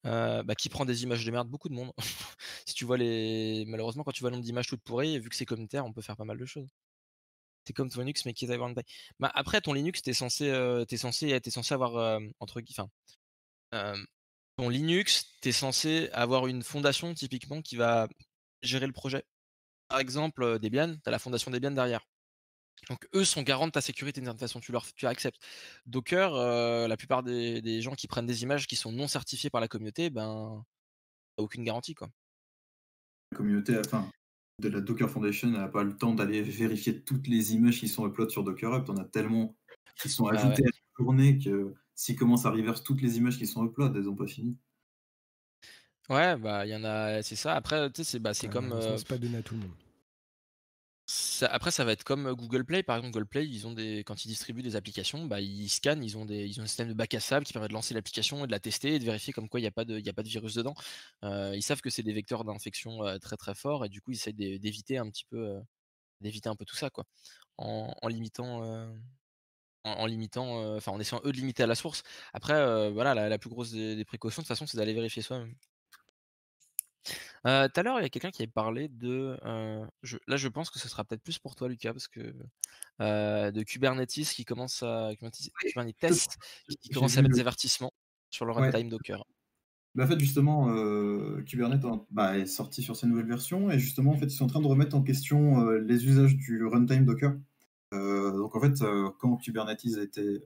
Bah, qui prend des images de merde, beaucoup de monde. si tu vois les. Malheureusement, quand tu vois le nombre d'images toutes pourries, vu que c'est communautaire, on peut faire pas mal de choses. C'est comme ton Linux, mais qui est taille. Bah, après, ton Linux, t'es censé, es censé, censé avoir entre enfin, ton Linux, tu es censé avoir une fondation typiquement qui va gérer le projet. Par exemple, Debian, tu as la fondation Debian derrière. Donc eux sont garants de ta sécurité d'une certaine façon, tu leur tu acceptes. Docker, la plupart des, gens qui prennent des images qui sont non certifiées par la communauté, ben aucune garantie quoi. La communauté, enfin, de la Docker Foundation n'a pas le temps d'aller vérifier toutes les images qui sont upload sur Docker Hub. en as tellement qui sont bah ajoutées à la journée que s'ils commencent à reverse toutes les images qui sont upload, elles n'ont pas fini. Ouais, bah il y en a, c'est ça. Après, tu sais, c'est bah, c'est comme. Euh, pas donné à tout le monde. après, ça va être comme euh, Google Play. Par exemple, Google Play, ils ont des, quand ils distribuent des applications, bah, ils scannent, ils ont, des, ils ont un système de bac à sable qui permet de lancer l'application et de la tester et de vérifier comme quoi il n'y a, pas de, a pas de virus dedans. Euh, ils savent que c'est des vecteurs d'infection très très forts et du coup, ils essaient d'éviter un petit peu, d'éviter un peu tout ça, quoi, en, en limitant en, limitant, enfin en essayant eux de limiter à la source. Après, voilà, la, plus grosse des, précautions, de toute façon, c'est d'aller vérifier soi-même. tout à l'heure, il y a quelqu'un qui avait parlé de. là, je pense que ce sera peut-être plus pour toi, Lucas, parce que de Kubernetes qui commence à Kubernetes qui, commence à mettre des avertissements sur le runtime Docker. Bah, en fait, justement, Kubernetes bah, est sorti sur sa nouvelle version et justement, en fait, ils sont en train de remettre en question les usages du runtime Docker. Euh, donc en fait, euh, quand Kubernetes a été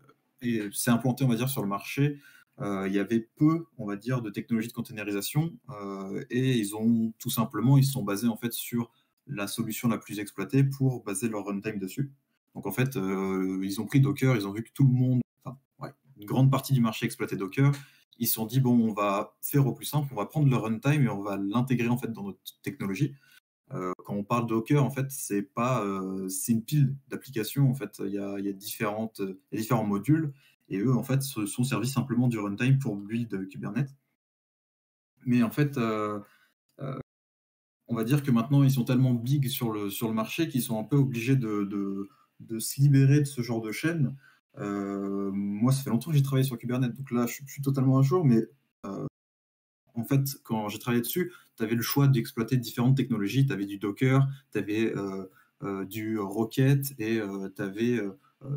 s'est implanté, on va dire, sur le marché, euh, il y avait peu, on va dire, de technologies de containerisation et ils ont tout simplement, ils se sont basés en fait sur la solution la plus exploitée pour baser leur runtime dessus. Donc en fait, ils ont pris Docker, ils ont vu que tout le monde, enfin, une grande partie du marché exploitait Docker. Ils se sont dit bon, on va faire au plus simple, on va prendre le runtime et on va l'intégrer en fait dans notre technologie. Euh, quand on parle Docker, en fait, c'est pas, euh, c'est une pile d'applications. En fait, il y a, différents modules et eux, en fait, se sont servis simplement du runtime pour build Kubernetes. Mais en fait, euh, on va dire que maintenant, ils sont tellement big sur le, sur le marché qu'ils sont un peu obligés de, de, de, se libérer de ce genre de chaîne moi, ça fait longtemps que j'ai travaillé sur Kubernetes, donc là, je suis, totalement à jour, mais en fait, quand j'ai travaillé dessus, tu avais le choix d'exploiter différentes technologies. Tu avais du Docker, tu avais du Rocket et tu avais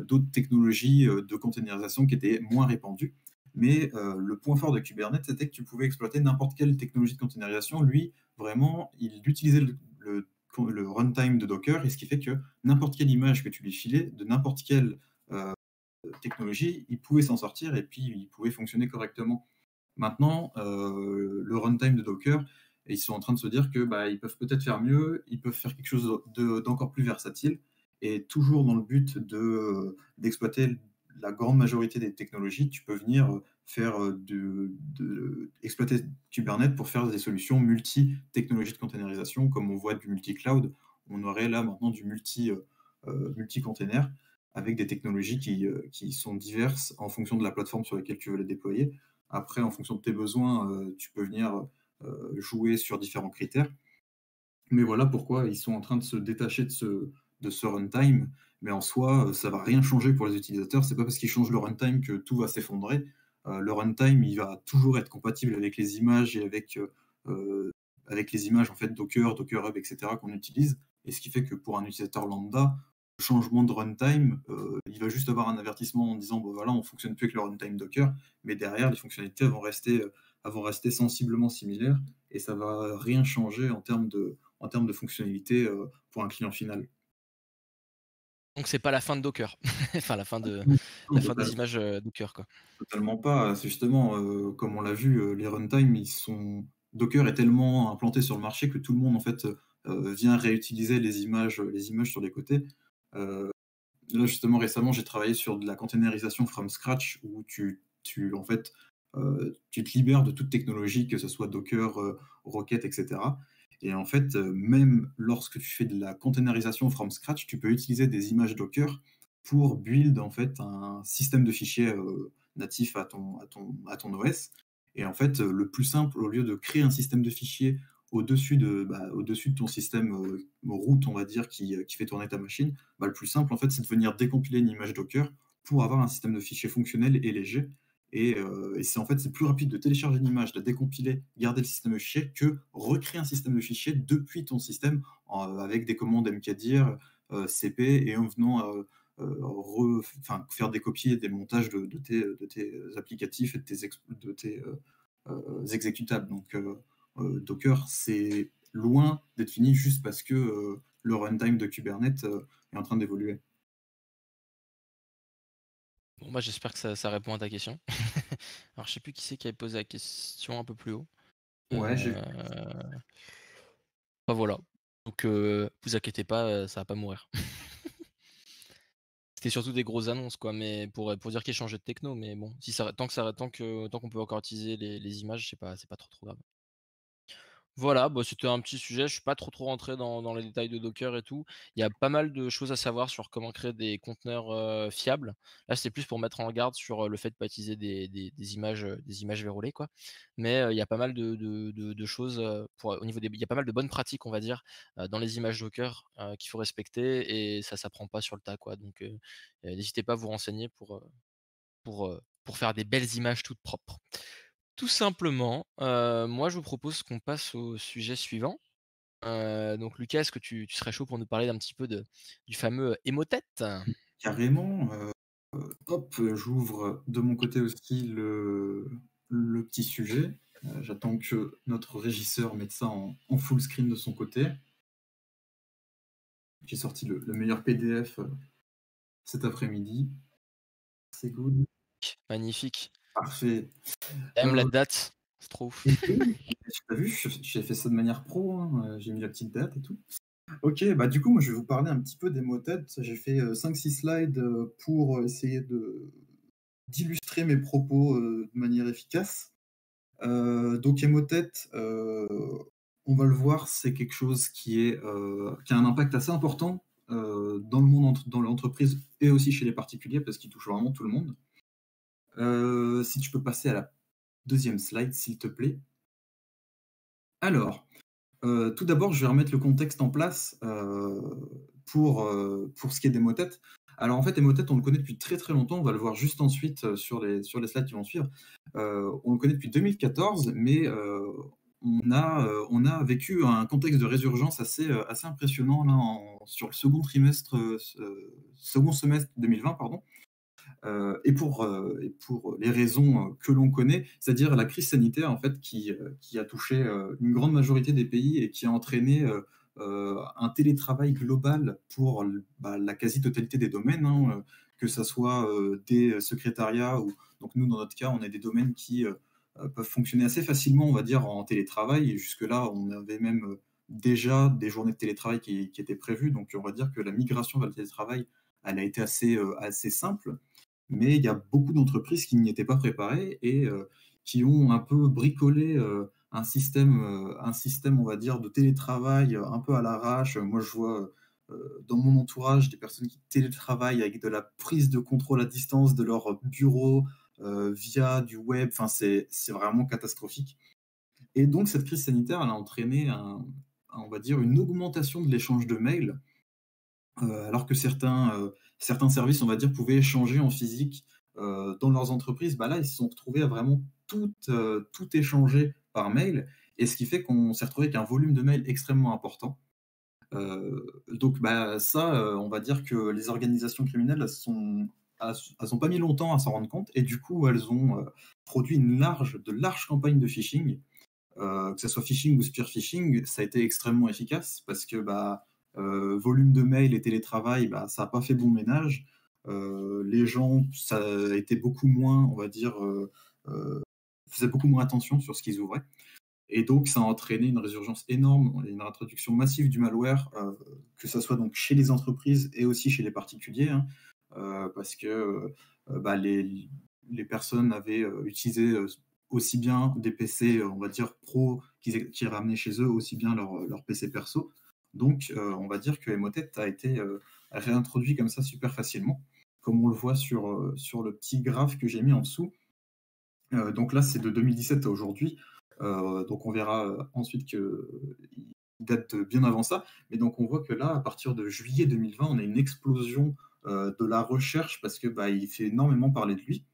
d'autres technologies de containerisation qui étaient moins répandues. Mais le point fort de Kubernetes, c'était que tu pouvais exploiter n'importe quelle technologie de containerisation. Lui, vraiment, il utilisait le, runtime de Docker, et ce qui fait que n'importe quelle image que tu lui filais, de n'importe quelle technologie, il pouvait s'en sortir et puis il pouvait fonctionner correctement. Maintenant, euh, le runtime de Docker, ils sont en train de se dire que bah, ils peuvent peut-être faire mieux, ils peuvent faire quelque chose d'encore plus versatile, et toujours dans le but de d'exploiter la grande majorité des technologies, tu peux venir faire de, exploiter Kubernetes pour faire des solutions multi-technologies de containerisation, comme on voit du multi-cloud. On aurait là maintenant du multi, multi-container avec des technologies qui, sont diverses en fonction de la plateforme sur laquelle tu veux les déployer. Après, en fonction de tes besoins, euh, tu peux venir euh, jouer sur différents critères. Mais voilà pourquoi ils sont en train de se détacher de ce, de ce runtime. Mais en soi, euh, ça va rien changer pour les utilisateurs. C'est pas parce qu'ils changent le runtime que tout va s'effondrer. le runtime, il va toujours être compatible avec les images et avec, avec les images en fait Docker, Docker Hub, etc. qu'on utilise. Et ce qui fait que pour un utilisateur lambda, changement de runtime, euh, il va juste avoir un avertissement en disant bon voilà, on fonctionne plus avec le runtime Docker, mais derrière les fonctionnalités vont rester, euh, vont rester sensiblement similaires et ça va rien changer en termes de, en termes de fonctionnalité euh, pour un client final. Donc c'est pas la fin de Docker, enfin la fin de la fin des images Docker quoi. Totalement pas. C'est justement comme on l'a vu, les runtime ils sont Docker est tellement implanté sur le marché que tout le monde en fait vient réutiliser les images, les images sur les côtés. Euh, là, justement, récemment, j'ai travaillé sur de la containerisation from scratch où tu, en fait, euh, tu te libères de toute technologie, que ce soit Docker, euh, Rocket, etc. Et en fait, même lorsque tu fais de la containerisation from scratch, tu peux utiliser des images Docker pour build en fait un système de fichiers natif à, ton, à ton OS. Et en fait, le plus simple, au lieu de créer un système de fichiers au-dessus de, bah, au-dessus de ton système euh, route, on va dire, qui, qui, fait tourner ta machine, bah, le plus simple, en fait, c'est de venir décompiler une image Docker pour avoir un système de fichiers fonctionnel et léger. Et, euh, et c'est en fait plus rapide de télécharger une image, de décompiler, garder le système de fichiers que recréer un système de fichiers depuis ton système avec des commandes mkdir, euh, cp et en venant faire des copies et des montages de, tes, applicatifs et de tes, de tes exécutables. Donc euh, Docker, c'est loin d'être fini juste parce que euh, le runtime de Kubernetes euh, est en train d'évoluer. Bon, bah, j'espère que ça, répond à ta question. Alors, je sais plus qui c'est qui avait posé la question un peu plus haut. Ouais, j'ai. Bah, voilà. Donc, vous inquiétez pas, ça va pas mourir. C'était surtout des grosses annonces, quoi, mais pour, pour dire qu'il changé de techno. Mais bon, si ça, tant que ça, tant que tant qu'on peut encore utiliser les, les images, c'est pas, c'est pas trop trop grave. Voilà, bah, c'était un petit sujet. Je suis pas trop trop rentré dans, les détails de Docker et tout. Il y a pas mal de choses à savoir sur comment créer des conteneurs fiables. Là, c'est plus pour mettre en garde sur le fait de pas utiliser des, images, des images verrouillées, quoi. Mais il y a pas mal de, choses pour au niveau il y a pas mal de bonnes pratiques, on va dire, dans les images Docker qu'il faut respecter et ça s'apprend pas sur le tas. Donc, n'hésitez pas à vous renseigner pour faire des belles images toutes propres. Tout simplement, moi je vous propose qu'on passe au sujet suivant. donc Lucas, est-ce que tu, serais chaud pour nous parler d'un petit peu de, du fameux émotète Carrément. hop, j'ouvre de mon côté aussi le, le petit sujet. J'attends que notre régisseur mette ça en, full screen de son côté. J'ai sorti le, le, meilleur PDF cet après-midi. C'est good. Magnifique. Parfait. Même la euh, date, c'est trop ouf. T'as vu, j'ai fait ça de manière pro, hein, euh, j'ai mis la petite date et tout. Ok, bah du coup, moi je vais vous parler un petit peu des mots-têtes. J'ai fait 5-6 euh, slides pour essayer de d'illustrer mes propos de manière efficace. donc, Emotet, on va le voir, c'est quelque chose qui, est, qui a un impact assez important dans le monde, dans l'entreprise et aussi chez les particuliers parce qu'il touche vraiment tout le monde. Euh, si tu peux passer à la deuxième slide, s'il te plaît. Alors, euh, tout d'abord, je vais remettre le contexte en place euh, pour, pour ce qui est des motettes. Alors en fait, Emotet, on le connaît depuis très très longtemps, on va le voir juste ensuite sur les, sur les slides qui vont suivre. on le connaît depuis 2014, mais on a, on a vécu un contexte de résurgence assez, assez impressionnant là, sur le second trimestre, second semestre 2020, pardon. Et, pour, et pour les raisons que l'on connaît, c'est-à-dire la crise sanitaire en fait qui, a touché une grande majorité des pays et qui a entraîné un télétravail global pour bah, la quasi-totalité des domaines, hein, que ce soit des secrétariats ou donc nous dans notre cas on a des domaines qui euh, peuvent fonctionner assez facilement, on va dire, en télétravail. Jusque-là, on avait même euh, déjà des journées de télétravail qui, étaient prévues. Donc, on va dire que la migration vers le télétravail, elle a été euh, assez simple. Mais il y a beaucoup d'entreprises qui n'y étaient pas préparées et qui ont un peu bricolé un système, un système, on va dire, de télétravail un peu à l'arrache. Moi, je vois dans mon entourage des personnes qui télétravaillent avec de la prise de contrôle à distance de leur bureau, euh, via du web. Enfin, c'est vraiment catastrophique. Et donc, cette crise sanitaire, elle a entraîné, on va dire, une augmentation de l'échange de mails, euh, alors que certains, euh, certains services, on va dire, pouvaient échanger en physique dans leurs entreprises. Bah là, ils se sont retrouvés à vraiment tout, tout échanger par mail, et ce qui fait qu'on s'est retrouvé avec un volume de mails extrêmement important. donc bah, ça, on va dire que les organisations criminelles sont elles n'ont pas mis longtemps à s'en rendre compte et du coup elles ont euh, produit une large, de larges campagnes de phishing, euh, que ce soit phishing ou spear phishing, ça a été extrêmement efficace parce que bah, euh, volume de mails et télétravail, bah, ça n'a pas fait bon ménage. les gens, ça été beaucoup moins, on va dire, faisaient beaucoup moins attention sur ce qu'ils ouvraient. Et donc, ça a entraîné une résurgence énorme, une introduction massive du malware, que ce soit donc chez les entreprises et aussi chez les particuliers. Hein. Euh, parce que euh, bah, les, les, personnes avaient euh, utilisé aussi bien des PC, on va dire, pro, qui, qui ramenaient chez eux, aussi bien leur, leur PC perso. Donc, on va dire que Emotet a été réintroduit comme ça super facilement, comme on le voit sur, sur le petit graphe que j'ai mis en dessous. donc là, c'est de 2017 à aujourd'hui. donc on verra ensuite qu'il date bien avant ça. Mais donc on voit que là, à partir de juillet 2020, on a une explosion euh, de la recherche parce que bah, fait énormément parler de lui.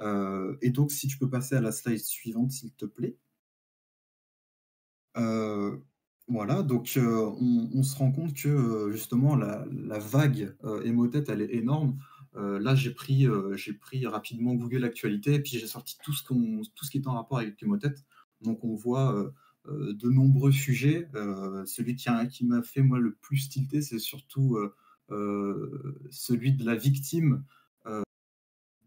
Euh, et donc, si tu peux passer à la slide suivante, s'il te plaît. Euh, voilà, donc on, se rend compte que justement la, vague Emotet, elle est énorme. là, j'ai pris, j'ai pris rapidement Google Actualité et puis j'ai sorti tout ce, qui est en rapport avec Emotet. Donc on voit de nombreux sujets. celui qui, m'a fait moi le plus tilté, c'est surtout euh, celui de la victime euh,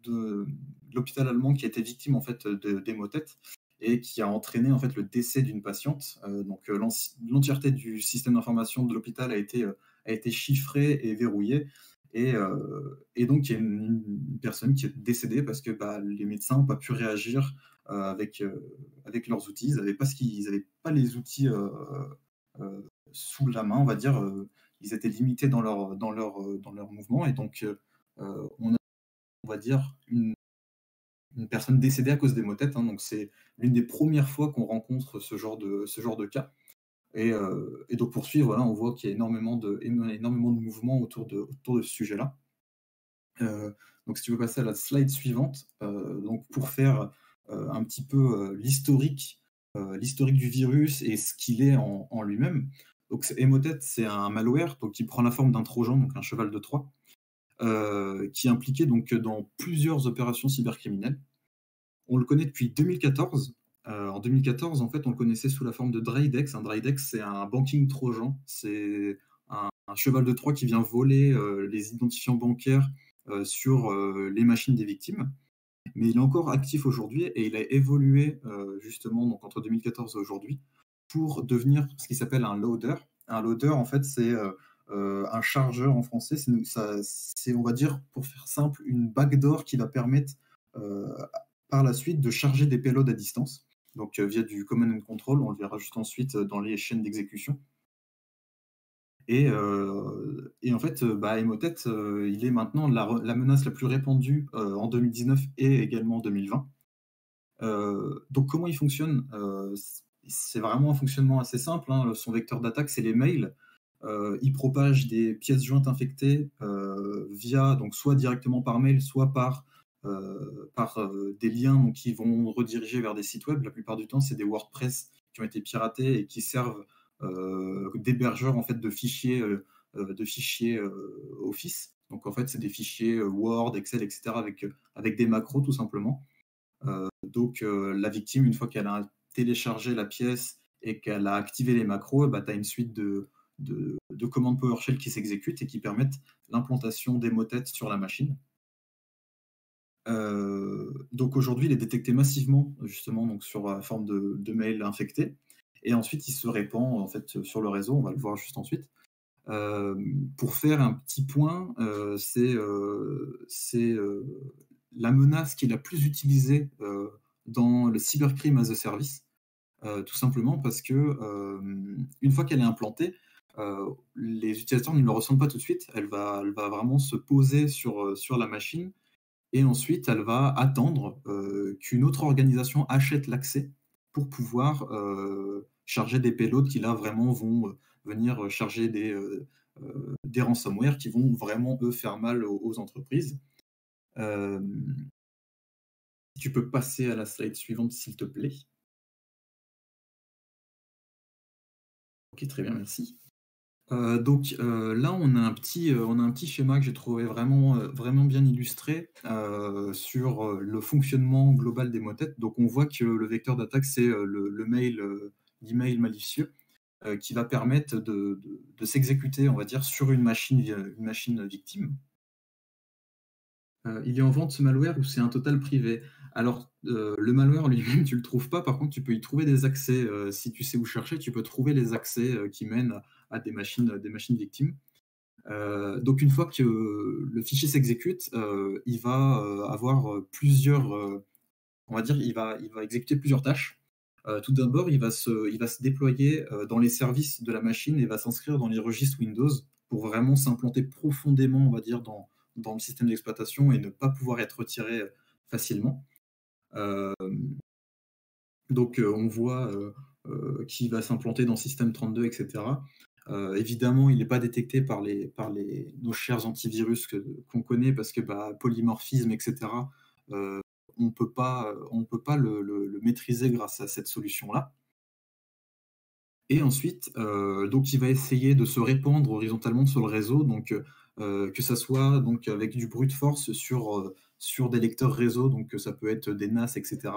de, l'hôpital allemand qui a été victime en fait d'hémotète et qui a entraîné en fait le décès d'une patiente. Euh, donc l'entièreté du système d'information de l'hôpital a été, a été chiffrée et verrouillée. Et, donc, il y a une, personne qui est décédée parce que bah, les médecins n'ont pas pu réagir avec, avec leurs outils. Ils n'avaient pas, pas les outils sous la main, on va dire ils étaient limités dans leur, dans leur, euh, dans leur mouvement. Et donc, euh, euh, on a, on va dire, une, une personne décédée à cause des. Hein. c'est l'une des premières fois qu'on rencontre ce genre de, cas. Et, et donc, pour suivre, voilà, on voit qu'il y a énormément de, énormément mouvements autour de, autour de ce sujet-là. donc, si tu veux passer à la slide suivante, donc pour faire un petit peu l'historique l'historique du virus et ce qu'il est en, en lui-même. Donc Emotet, c'est un malware donc, qui prend la forme d'un trojan, donc un cheval de Troie, euh, qui est impliqué donc, dans plusieurs opérations cybercriminelles. On le connaît depuis 2014. Euh, en 2014, en fait, on le connaissait sous la forme de Drydex. Un Drydex, c'est un banking trojan. C'est un, cheval de Troie qui vient voler euh, les identifiants bancaires sur les machines des victimes. Mais il est encore actif aujourd'hui et il a évolué justement donc, entre 2014 et aujourd'hui pour devenir ce qui s'appelle un loader. Un loader, en fait, c'est euh, euh, un chargeur en français. C'est, on va dire, pour faire simple, une backdoor qui va permettre euh, par la suite de charger des payloads à distance. Donc via du command and control, on le verra juste ensuite dans les chaînes d'exécution. Et, en fait, bah, Emotet, il est maintenant la, la, menace la plus répandue en 2019 et également en 2020. donc comment il fonctionne? C'est vraiment un fonctionnement assez simple. Hein. Son vecteur d'attaque, c'est les mails. Il propage des pièces jointes infectées via, donc soit directement par mail, soit par, par des liens qui vont rediriger vers des sites web. La plupart du temps, c'est des WordPress qui ont été piratés et qui servent d'hébergeurs en fait, de fichiers, de fichiers Office. Donc en fait, c'est des fichiers Word, Excel, etc. avec, avec des macros tout simplement. donc la victime, une fois qu'elle a téléchargé la pièce et qu'elle a activé les macros, bah, tu as une suite de, de, commandes PowerShell qui s'exécutent et qui permettent l'implantation des motettes sur la machine. Euh, donc aujourd'hui, il est détecté massivement justement donc sur la forme de, mail infecté, et ensuite il se répand en fait sur le réseau. On va le voir juste ensuite. Euh, pour faire un petit point, euh, c'est la menace qui est la plus utilisée dans le cybercrime as a service, tout simplement parce que une fois qu'elle est implantée, les utilisateurs ne le ressentent pas tout de suite. Elle va, vraiment se poser sur, euh, sur la machine et ensuite elle va attendre euh, qu'une autre organisation achète l'accès pour pouvoir charger des payloads qui là vraiment vont venir charger des, des ransomware qui vont vraiment eux faire mal aux, entreprises. tu peux passer à la slide suivante s'il te plaît. Ok, très bien, merci. Euh, donc euh, là, on a un petit, euh, on a un petit schéma que j'ai trouvé vraiment, vraiment bien illustré sur le fonctionnement global des motettes. Donc on voit que le vecteur d'attaque, c'est le, mail, l'email malicieux, qui va permettre de, s'exécuter, on va dire, sur une machine, une machine victime. il est en vente ce malware ou c'est un total privé? Alors, le malware lui-même, tu ne le trouves pas. Par contre, tu peux y trouver des accès. si tu sais où chercher, tu peux trouver les accès qui mènent à des machines, des machines victimes. Euh, donc une fois que le fichier s'exécute, euh, il va euh, avoir plusieurs, on va dire, il va, exécuter plusieurs tâches. tout d'abord, il, va se, déployer dans les services de la machine et va s'inscrire dans les registres Windows pour vraiment s'implanter profondément, on va dire, dans le système d'exploitation et ne pas pouvoir être retiré facilement. Donc on voit qui va s'implanter dans Système 32, etc. Euh, évidemment, il n'est pas détecté par, les, nos chers antivirus qu'on connaît parce que bah, polymorphisme, etc., euh, on ne peut pas, le, maîtriser grâce à cette solution-là. Et ensuite, euh, donc, il va essayer de se répandre horizontalement sur le réseau, donc que ça soit donc, avec du brute force sur, sur des lecteurs réseau, donc ça peut être des NAS, etc.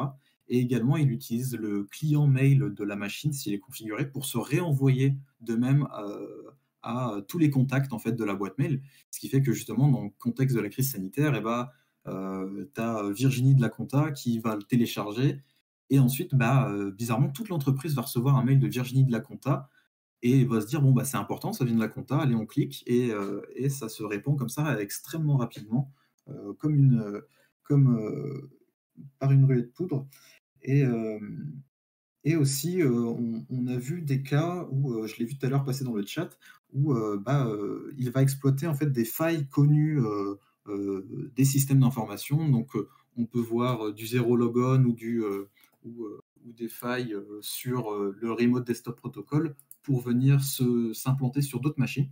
Et également, il utilise le client mail de la machine, s'il est configuré, pour se réenvoyer de même euh, à tous les contacts en fait, de la boîte mail. Ce qui fait que justement, dans le contexte de la crise sanitaire, eh ben, euh, tu as Virginie de la compta qui va le télécharger. Et ensuite, bah, euh, bizarrement, toute l'entreprise va recevoir un mail de Virginie de la compta et va se dire bon bah c'est important, ça vient de la compta, allez on clique et, et ça se répond comme ça extrêmement rapidement, comme une comme par une ruée de poudre. Et, et aussi, on, a vu des cas où, je l'ai vu tout à l'heure passer dans le chat, où bah, il va exploiter en fait des failles connues des systèmes d'information. Donc, on peut voir du zéro logon ou, du, ou, des failles sur le Remote Desktop Protocol pour venir s'implanter sur d'autres machines.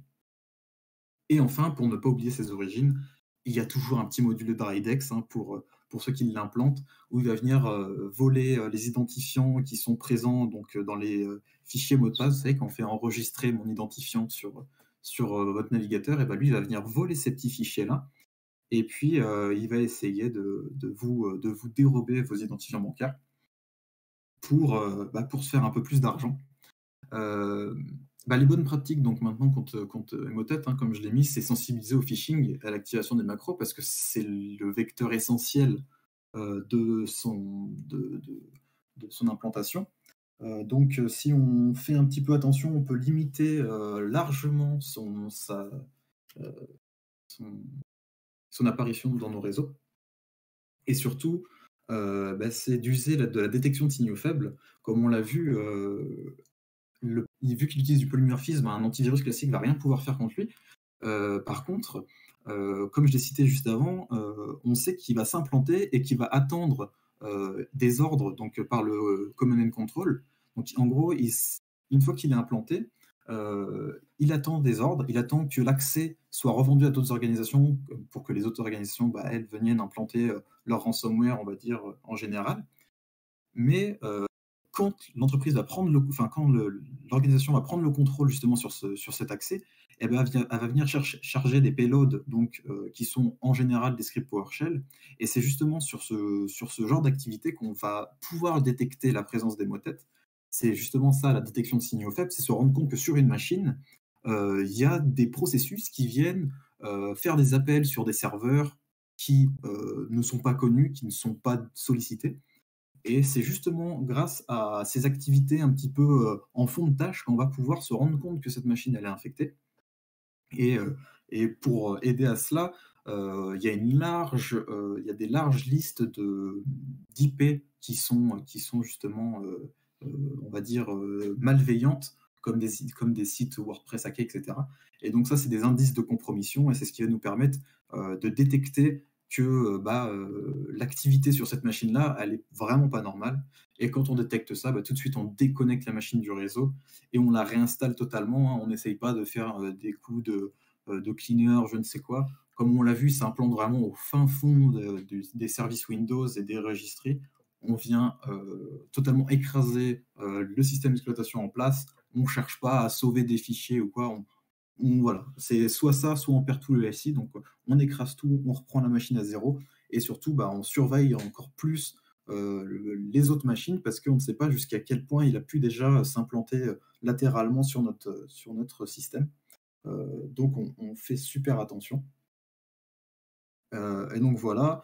Et enfin, pour ne pas oublier ses origines, il y a toujours un petit module de hein, pour pour ceux qui l'implantent, où il va venir euh, voler euh, les identifiants qui sont présents donc, euh, dans les fichiers mots de passe. Vous savez, quand fait enregistrer mon identifiant sur, votre navigateur, et ben lui, il va venir voler ces petits fichiers-là. Et puis, il va essayer de, de, vous, de vous dérober vos identifiants bancaires pour, bah, pour se faire un peu plus d'argent. Bah, les bonnes pratiques, donc maintenant, contre, contre Emotet, comme je l'ai mis, c'est sensibiliser au phishing à l'activation des macros parce que c'est le vecteur essentiel euh, de, son, implantation. Euh, donc, euh, si on fait un petit peu attention, on peut limiter largement son, apparition dans nos réseaux. Et surtout, bah, c'est d'user de la détection de signaux faibles, comme on l'a vu vu qu'il utilise du polymorphisme, un antivirus classique va rien pouvoir faire contre lui. Euh, par contre, euh, comme je l'ai cité juste avant, euh, on sait qu'il va s'implanter et qu'il va attendre des ordres donc par le Command and Control. Donc en gros, une fois qu'il est implanté, il attend des ordres, il attend que l'accès soit revendu à d'autres organisations pour que les autres organisations, bah, elles, viennent implanter leur ransomware, on va dire, en général. Mais quand l'entreprise va prendre le, enfin, quand l'organisation va prendre le contrôle justement sur, sur cet accès, eh ben, elle, va, venir charger des payloads donc, euh, qui sont en général des scripts PowerShell. Et c'est justement sur ce, sur ce genre d'activité qu'on va pouvoir détecter la présence des motets. C'est justement ça, la détection de signaux faibles, c'est se rendre compte que sur une machine, euh, il y a des processus qui viennent euh, faire des appels sur des serveurs qui ne sont pas connus, qui ne sont pas sollicités. Et c'est justement grâce à ces activités un petit peu en fond de tâche qu'on va pouvoir se rendre compte que cette machine elle est infectée. Et, et pour aider à cela, il y a une large, il y a des larges listes de d'IP qui sont qui sont justement, on va dire malveillantes, comme des comme des sites WordPress hackés, etc. Et donc ça, c'est des indices de compromission, et c'est ce qui va nous permettre de détecter que bah, l'activité sur cette machine-là, elle est vraiment pas normale. Et quand on détecte ça, bah, tout de suite, on déconnecte la machine du réseau et on la réinstalle totalement. Hein. On n'essaye pas de faire des coups de, de, cleaner, je ne sais quoi. Comme on l'a vu, ça implante vraiment au fin fond des services Windows et des registries. On vient totalement écraser le système d'exploitation en place. On ne cherche pas à sauver des fichiers ou quoi. Voilà, c'est soit ça, soit on perd tout le SI. Donc on écrase tout, on reprend la machine à zéro. Et surtout, bah, on surveille encore plus euh, les autres machines parce qu'on ne sait pas jusqu'à quel point il a pu déjà s'implanter euh, latéralement sur notre, système. Euh, donc on, fait super attention. et donc voilà,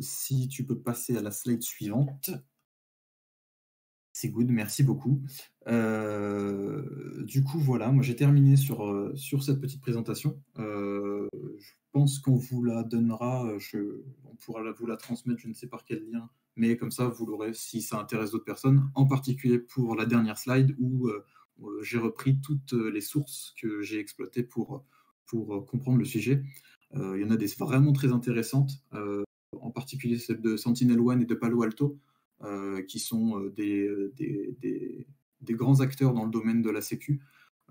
si tu peux passer à la slide suivante. C'est good, merci beaucoup. du coup, voilà, moi j'ai terminé sur, sur cette petite présentation. je pense qu'on vous la donnera, on pourra vous la transmettre, je ne sais par quel lien, mais comme ça, vous l'aurez si ça intéresse d'autres personnes, en particulier pour la dernière slide où euh, euh, j'ai repris toutes les sources que j'ai exploitées pour, pour comprendre le sujet. Euh, il y en a des vraiment très intéressantes, en particulier celle de Sentinel One et de Palo Alto, qui sont des, des, des, grands acteurs dans le domaine de la Sécu.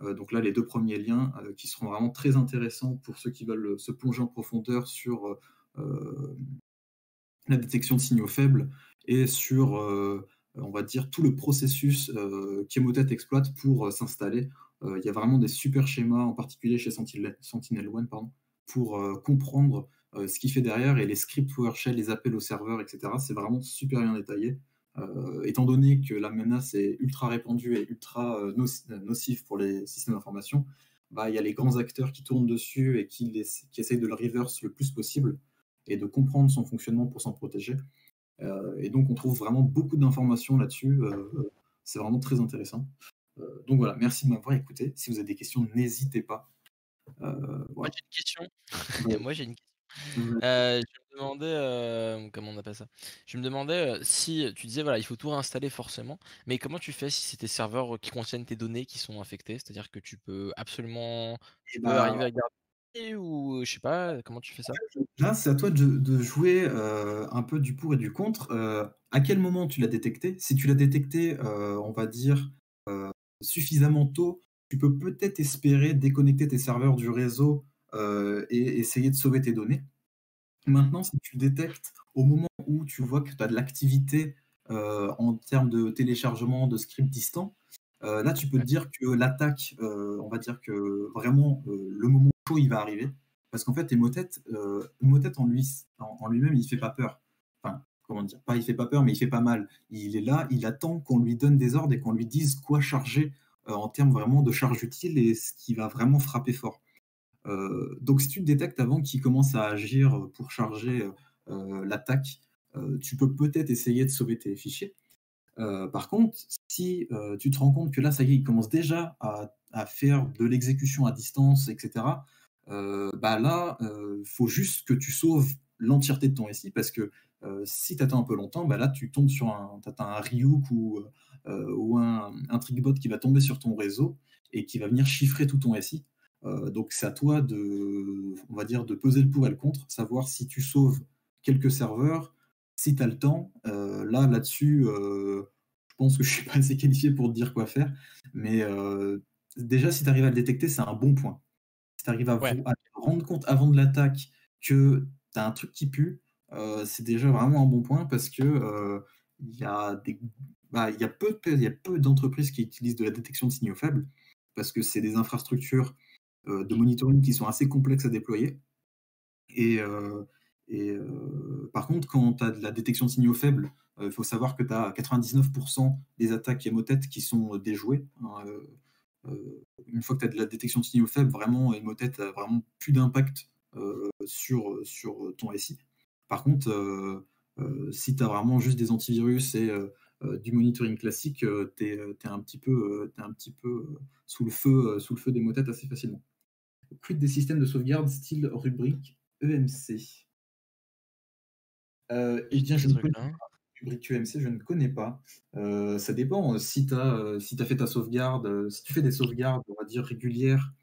donc là, les deux premiers liens qui seront vraiment très intéressants pour ceux qui veulent se plonger en profondeur sur euh, la détection de signaux faibles et sur, euh, on va dire, tout le processus euh, qu'Emotet exploite pour s'installer. Il y a vraiment des super schémas, en particulier chez Sentinel, One, pour comprendre ce qu'il fait derrière et les scripts PowerShell, les appels au serveur, etc. C'est vraiment super bien détaillé. étant donné que la menace est ultra répandue et ultra nocive pour les systèmes d'information, bah, il y a les grands acteurs qui tournent dessus et qui, qui essayent de le reverse le plus possible et de comprendre son fonctionnement pour s'en protéger. Euh, et donc, on trouve vraiment beaucoup d'informations là-dessus. Euh, c'est vraiment très intéressant. Euh, donc voilà, merci de m'avoir écouté. Si vous avez des questions, n'hésitez pas. Moi, j'ai une question. Moi, j'ai une question. Je me demandais, comment on appelle ça? Je me demandais si tu disais, voilà, il faut tout réinstaller forcément, mais comment tu fais si c'est tes serveurs qui contiennent tes données qui sont infectés C'est-à-dire que tu peux absolument tu peux bah, arriver à garder ou je sais pas, comment tu fais ça? Là, c'est à toi de, jouer un peu du pour et du contre. à quel moment tu l'as détecté? Si tu l'as détecté, on va dire, suffisamment tôt, tu peux peut-être espérer déconnecter tes serveurs du réseau et essayer de sauver tes données. Maintenant, si tu détectes au moment où tu vois que tu as de l'activité en termes de téléchargement de scripts distants, là, tu peux te dire que l'attaque, on va dire que vraiment le moment il va arriver. Parce qu'en fait, Emotet, euh, en lui, en, lui-même, il fait pas peur. Enfin, comment dire Pas il fait pas peur, mais il fait pas mal. Il est là, il attend qu'on lui donne des ordres et qu'on lui dise quoi charger euh, en termes vraiment de charge utile et ce qui va vraiment frapper fort. Euh, donc, si tu te détectes avant qu'il commence à agir pour charger euh, l'attaque, tu peux peut-être essayer de sauver tes fichiers. par contre, si tu te rends compte que là, ça y est, il commence déjà à faire de l'exécution à distance, etc., euh, bah là, il euh, faut juste que tu sauves l'entièreté de ton SI parce que euh, si tu attends un peu longtemps, bah là, tu tombes sur un, un Ryuk ou, ou un, un Trickbot qui va tomber sur ton réseau et qui va venir chiffrer tout ton SI. Donc c'est à toi de, on va dire, de peser le pour et le contre, savoir si tu sauves quelques serveurs, si tu as le temps. là, là-dessus, je pense que je suis pas assez qualifié pour te dire quoi faire, mais déjà, si tu arrives à le détecter, c'est un bon point. Si tu arrives à, Ouais. vous- à te rendre compte avant de l'attaque que tu as un truc qui pue, euh, c'est déjà vraiment un bon point parce que euh, il y a des bah, il y a peu de d'entreprises qui utilisent de la détection de signaux faibles parce que c'est des infrastructures euh, de monitoring qui sont assez complexes à déployer. Et, euh, euh, par contre, quand tu as de la détection de signaux faibles, il faut savoir que tu as 99% des attaques Emotet qui sont déjouées. hein, euh, euh, une fois que tu as de la détection de signaux faibles, vraiment, Emotet a vraiment plus d'impact euh, sur, ton SI. Par contre, euh, euh, si tu as vraiment juste des antivirus et euh, euh, du monitoring classique, tu es, un petit peu, euh, euh, sous le feu, euh, sous feu d'Emotet assez facilement. Quid des systèmes de sauvegarde style rubrique EMC euh, Et je dis, je ne connais pas. Rubrique EMC, je ne connais pas. Euh, ça dépend. Si tu as, euh, si as fait ta sauvegarde, euh, si tu fais des sauvegardes, on va dire régulières,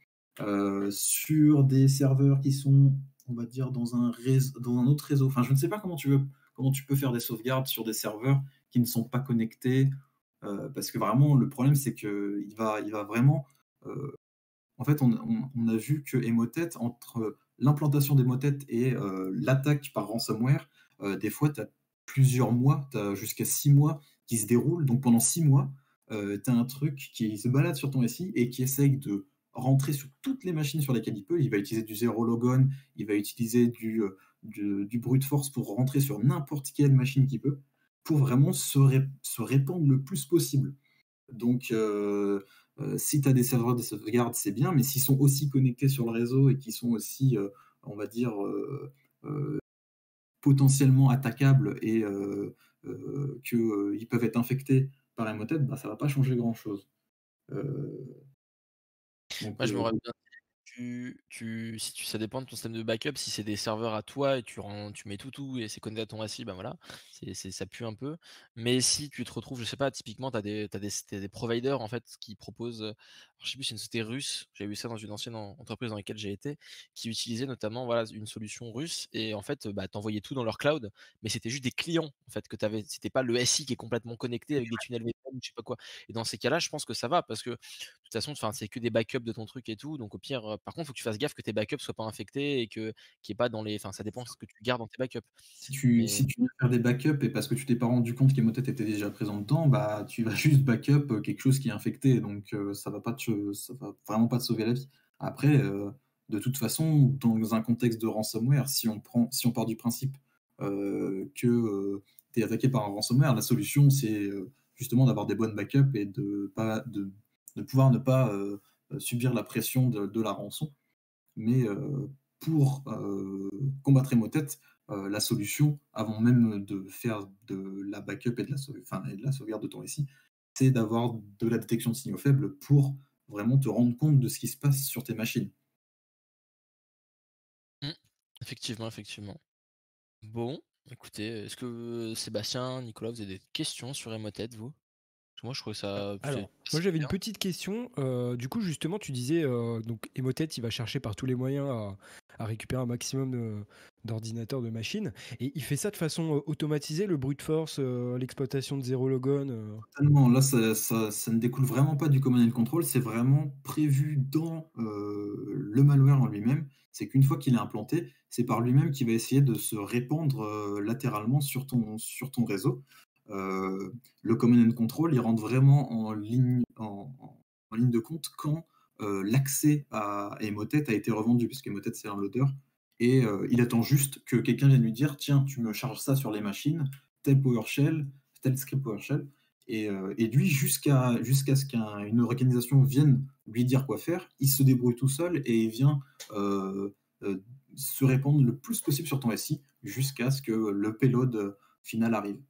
euh, sur des serveurs qui sont, on va dire, dans un, réseau, dans un autre réseau. Enfin, je ne sais pas comment tu, veux, comment tu peux faire des sauvegardes sur des serveurs qui ne sont pas connectés. Euh, parce que vraiment, le problème, c'est qu'il va, il va vraiment. En fait, on, a vu que Emotet, entre l'implantation d'Emotet et euh, l'attaque par ransomware, euh, des fois, tu as plusieurs mois, tu as jusqu'à six mois qui se déroulent. Donc pendant six mois, euh, tu as un truc qui se balade sur ton SI et qui essaye de rentrer sur toutes les machines sur lesquelles il peut. Il va utiliser du zéro logon, il va utiliser du, euh, du, du brute force pour rentrer sur n'importe quelle machine qu'il peut, pour vraiment se, ré se, répandre le plus possible. Donc, euh, si tu as des serveurs de sauvegarde, c'est bien, mais s'ils sont aussi connectés sur le réseau et qui sont aussi, euh, on va dire, euh, potentiellement attaquables et qu'ils peuvent être infectés par Emotet, bah, ça va pas changer grand-chose. Donc, Moi, je me rappelle bien. Tu, tu, si tu, ça dépend de ton système de backup. Si c'est des serveurs à toi et tu, rends, tu mets tout tout et c'est connecté à ton SI, ben voilà, c'est, c'est, ça pue un peu. Mais si tu te retrouves, je sais pas, typiquement, tu as des, t'as des, des providers en fait qui proposent, alors, je sais plus, c'est une société russe. J'avais vu ça dans une ancienne entreprise dans laquelle j'ai été, qui utilisait notamment voilà une solution russe et en fait, bah, t'envoyais tout dans leur cloud, mais c'était juste des clients en fait que t'avais. C'était pas le SI qui est complètement connecté avec des tunnels VPN, je sais pas quoi. Et dans ces cas-là, je pense que ça va parce que de toute façon, enfin, c'est que des backups de ton truc et tout. Donc au pire, par contre, faut que tu fasses gaffe que tes backups soient pas infectés et que n'y ait pas dans les. Enfin, ça dépend de ce que tu gardes dans tes backups. Si tu, si tu veux faire des backups et parce que tu t'es pas rendu compte qu'Emotet était déjà présent dedans, bah tu vas juste backup quelque chose qui est infecté. Donc euh, ça va pas te, ça va vraiment pas te sauver la vie. Après, euh, de toute façon, dans un contexte de ransomware, si on prend, si on part du principe euh, que tu es attaqué par un ransomware, la solution c'est justement d'avoir des bonnes backups et de pas de, pouvoir ne pas euh, subir la pression de, la rançon. Mais euh, pour euh, combattre Emotet, la solution, avant même de faire de la backup et de la, et de la sauvegarde de ton SI, c'est d'avoir de la détection de signaux faibles pour vraiment te rendre compte de ce qui se passe sur tes machines. Mmh. Effectivement, effectivement. Bon, écoutez, est-ce que Sébastien, Nicolas, vous avez des questions sur Emotet, vous? Moi, je trouvais ça. Alors, moi, j'avais une petite question. Euh, du coup, justement, tu disais euh, donc Emotet, il va chercher par tous les moyens à, à récupérer un maximum d'ordinateurs, de, de, machines, et il fait ça de façon euh, automatisée, le brute force, euh, l'exploitation de zéro logon. Totalement. Là, ça, ça, ça, ne découle vraiment pas du command and control. C'est vraiment prévu dans euh, le malware en lui-même. C'est qu'une fois qu'il est implanté, c'est par lui-même qu'il va essayer de se répandre euh, latéralement sur ton, sur ton réseau. Euh, le command and control, il rentre vraiment en ligne, de compte quand euh, l'accès à Emotet a été revendu, puisque Emotet c'est un loader, et euh, il attend juste que quelqu'un vienne lui dire tiens, tu me charges ça sur les machines, tel PowerShell, tel script PowerShell, et, lui, jusqu'à ce qu'une organisation vienne lui dire quoi faire, il se débrouille tout seul et il vient se répandre le plus possible sur ton SI jusqu'à ce que le payload final arrive.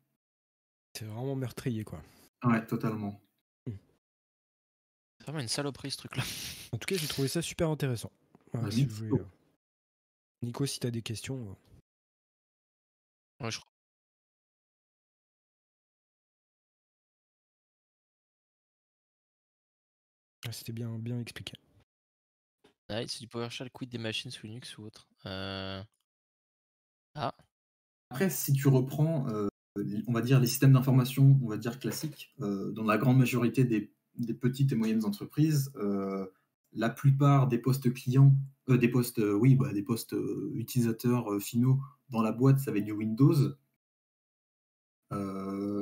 C'est vraiment meurtrier, quoi. Ouais, totalement. C'est vraiment une saloperie ce truc-là. En tout cas, j'ai trouvé ça super intéressant. Ouais, si Nico. vous voulez, euh, Nico, si tu as des questions. euh, Ouais, je crois. ah, C'était bien, bien expliqué. Nice, du PowerShell quit des machines sous Linux ou autre. Euh... Ah, Après, si tu reprends, euh, on va dire, les systèmes d'information, on va dire classiques, euh, dans la grande majorité des petites et moyennes entreprises, la plupart des postes clients, des postes, oui, bah, des postes utilisateurs finaux dans la boîte, ça va être du Windows.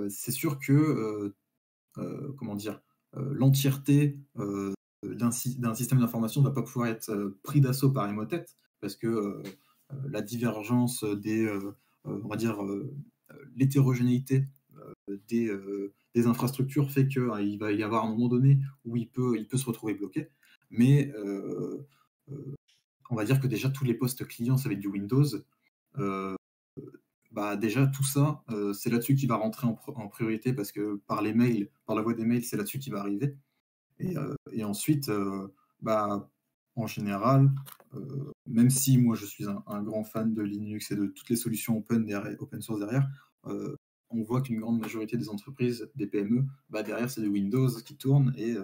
c'est sûr que, comment dire, l'entièreté d'un système d'information ne va pas pouvoir être pris d'assaut par Emotet parce que la divergence des, on va dire, l'hétérogénéité des, des, infrastructures fait qu'il hein, va y avoir un moment donné où il peut, se retrouver bloqué. Mais on va dire que déjà tous les postes clients, ça va être du Windows. bah déjà tout ça, c'est là-dessus qui va rentrer en, priorité parce que par la voie des mails, c'est là-dessus qui va arriver. Et, et ensuite, bah, en général, même si moi je suis un, grand fan de Linux et de toutes les solutions open, open source derrière, on voit qu'une grande majorité des entreprises, des PME, bah derrière c'est du Windows qui tourne et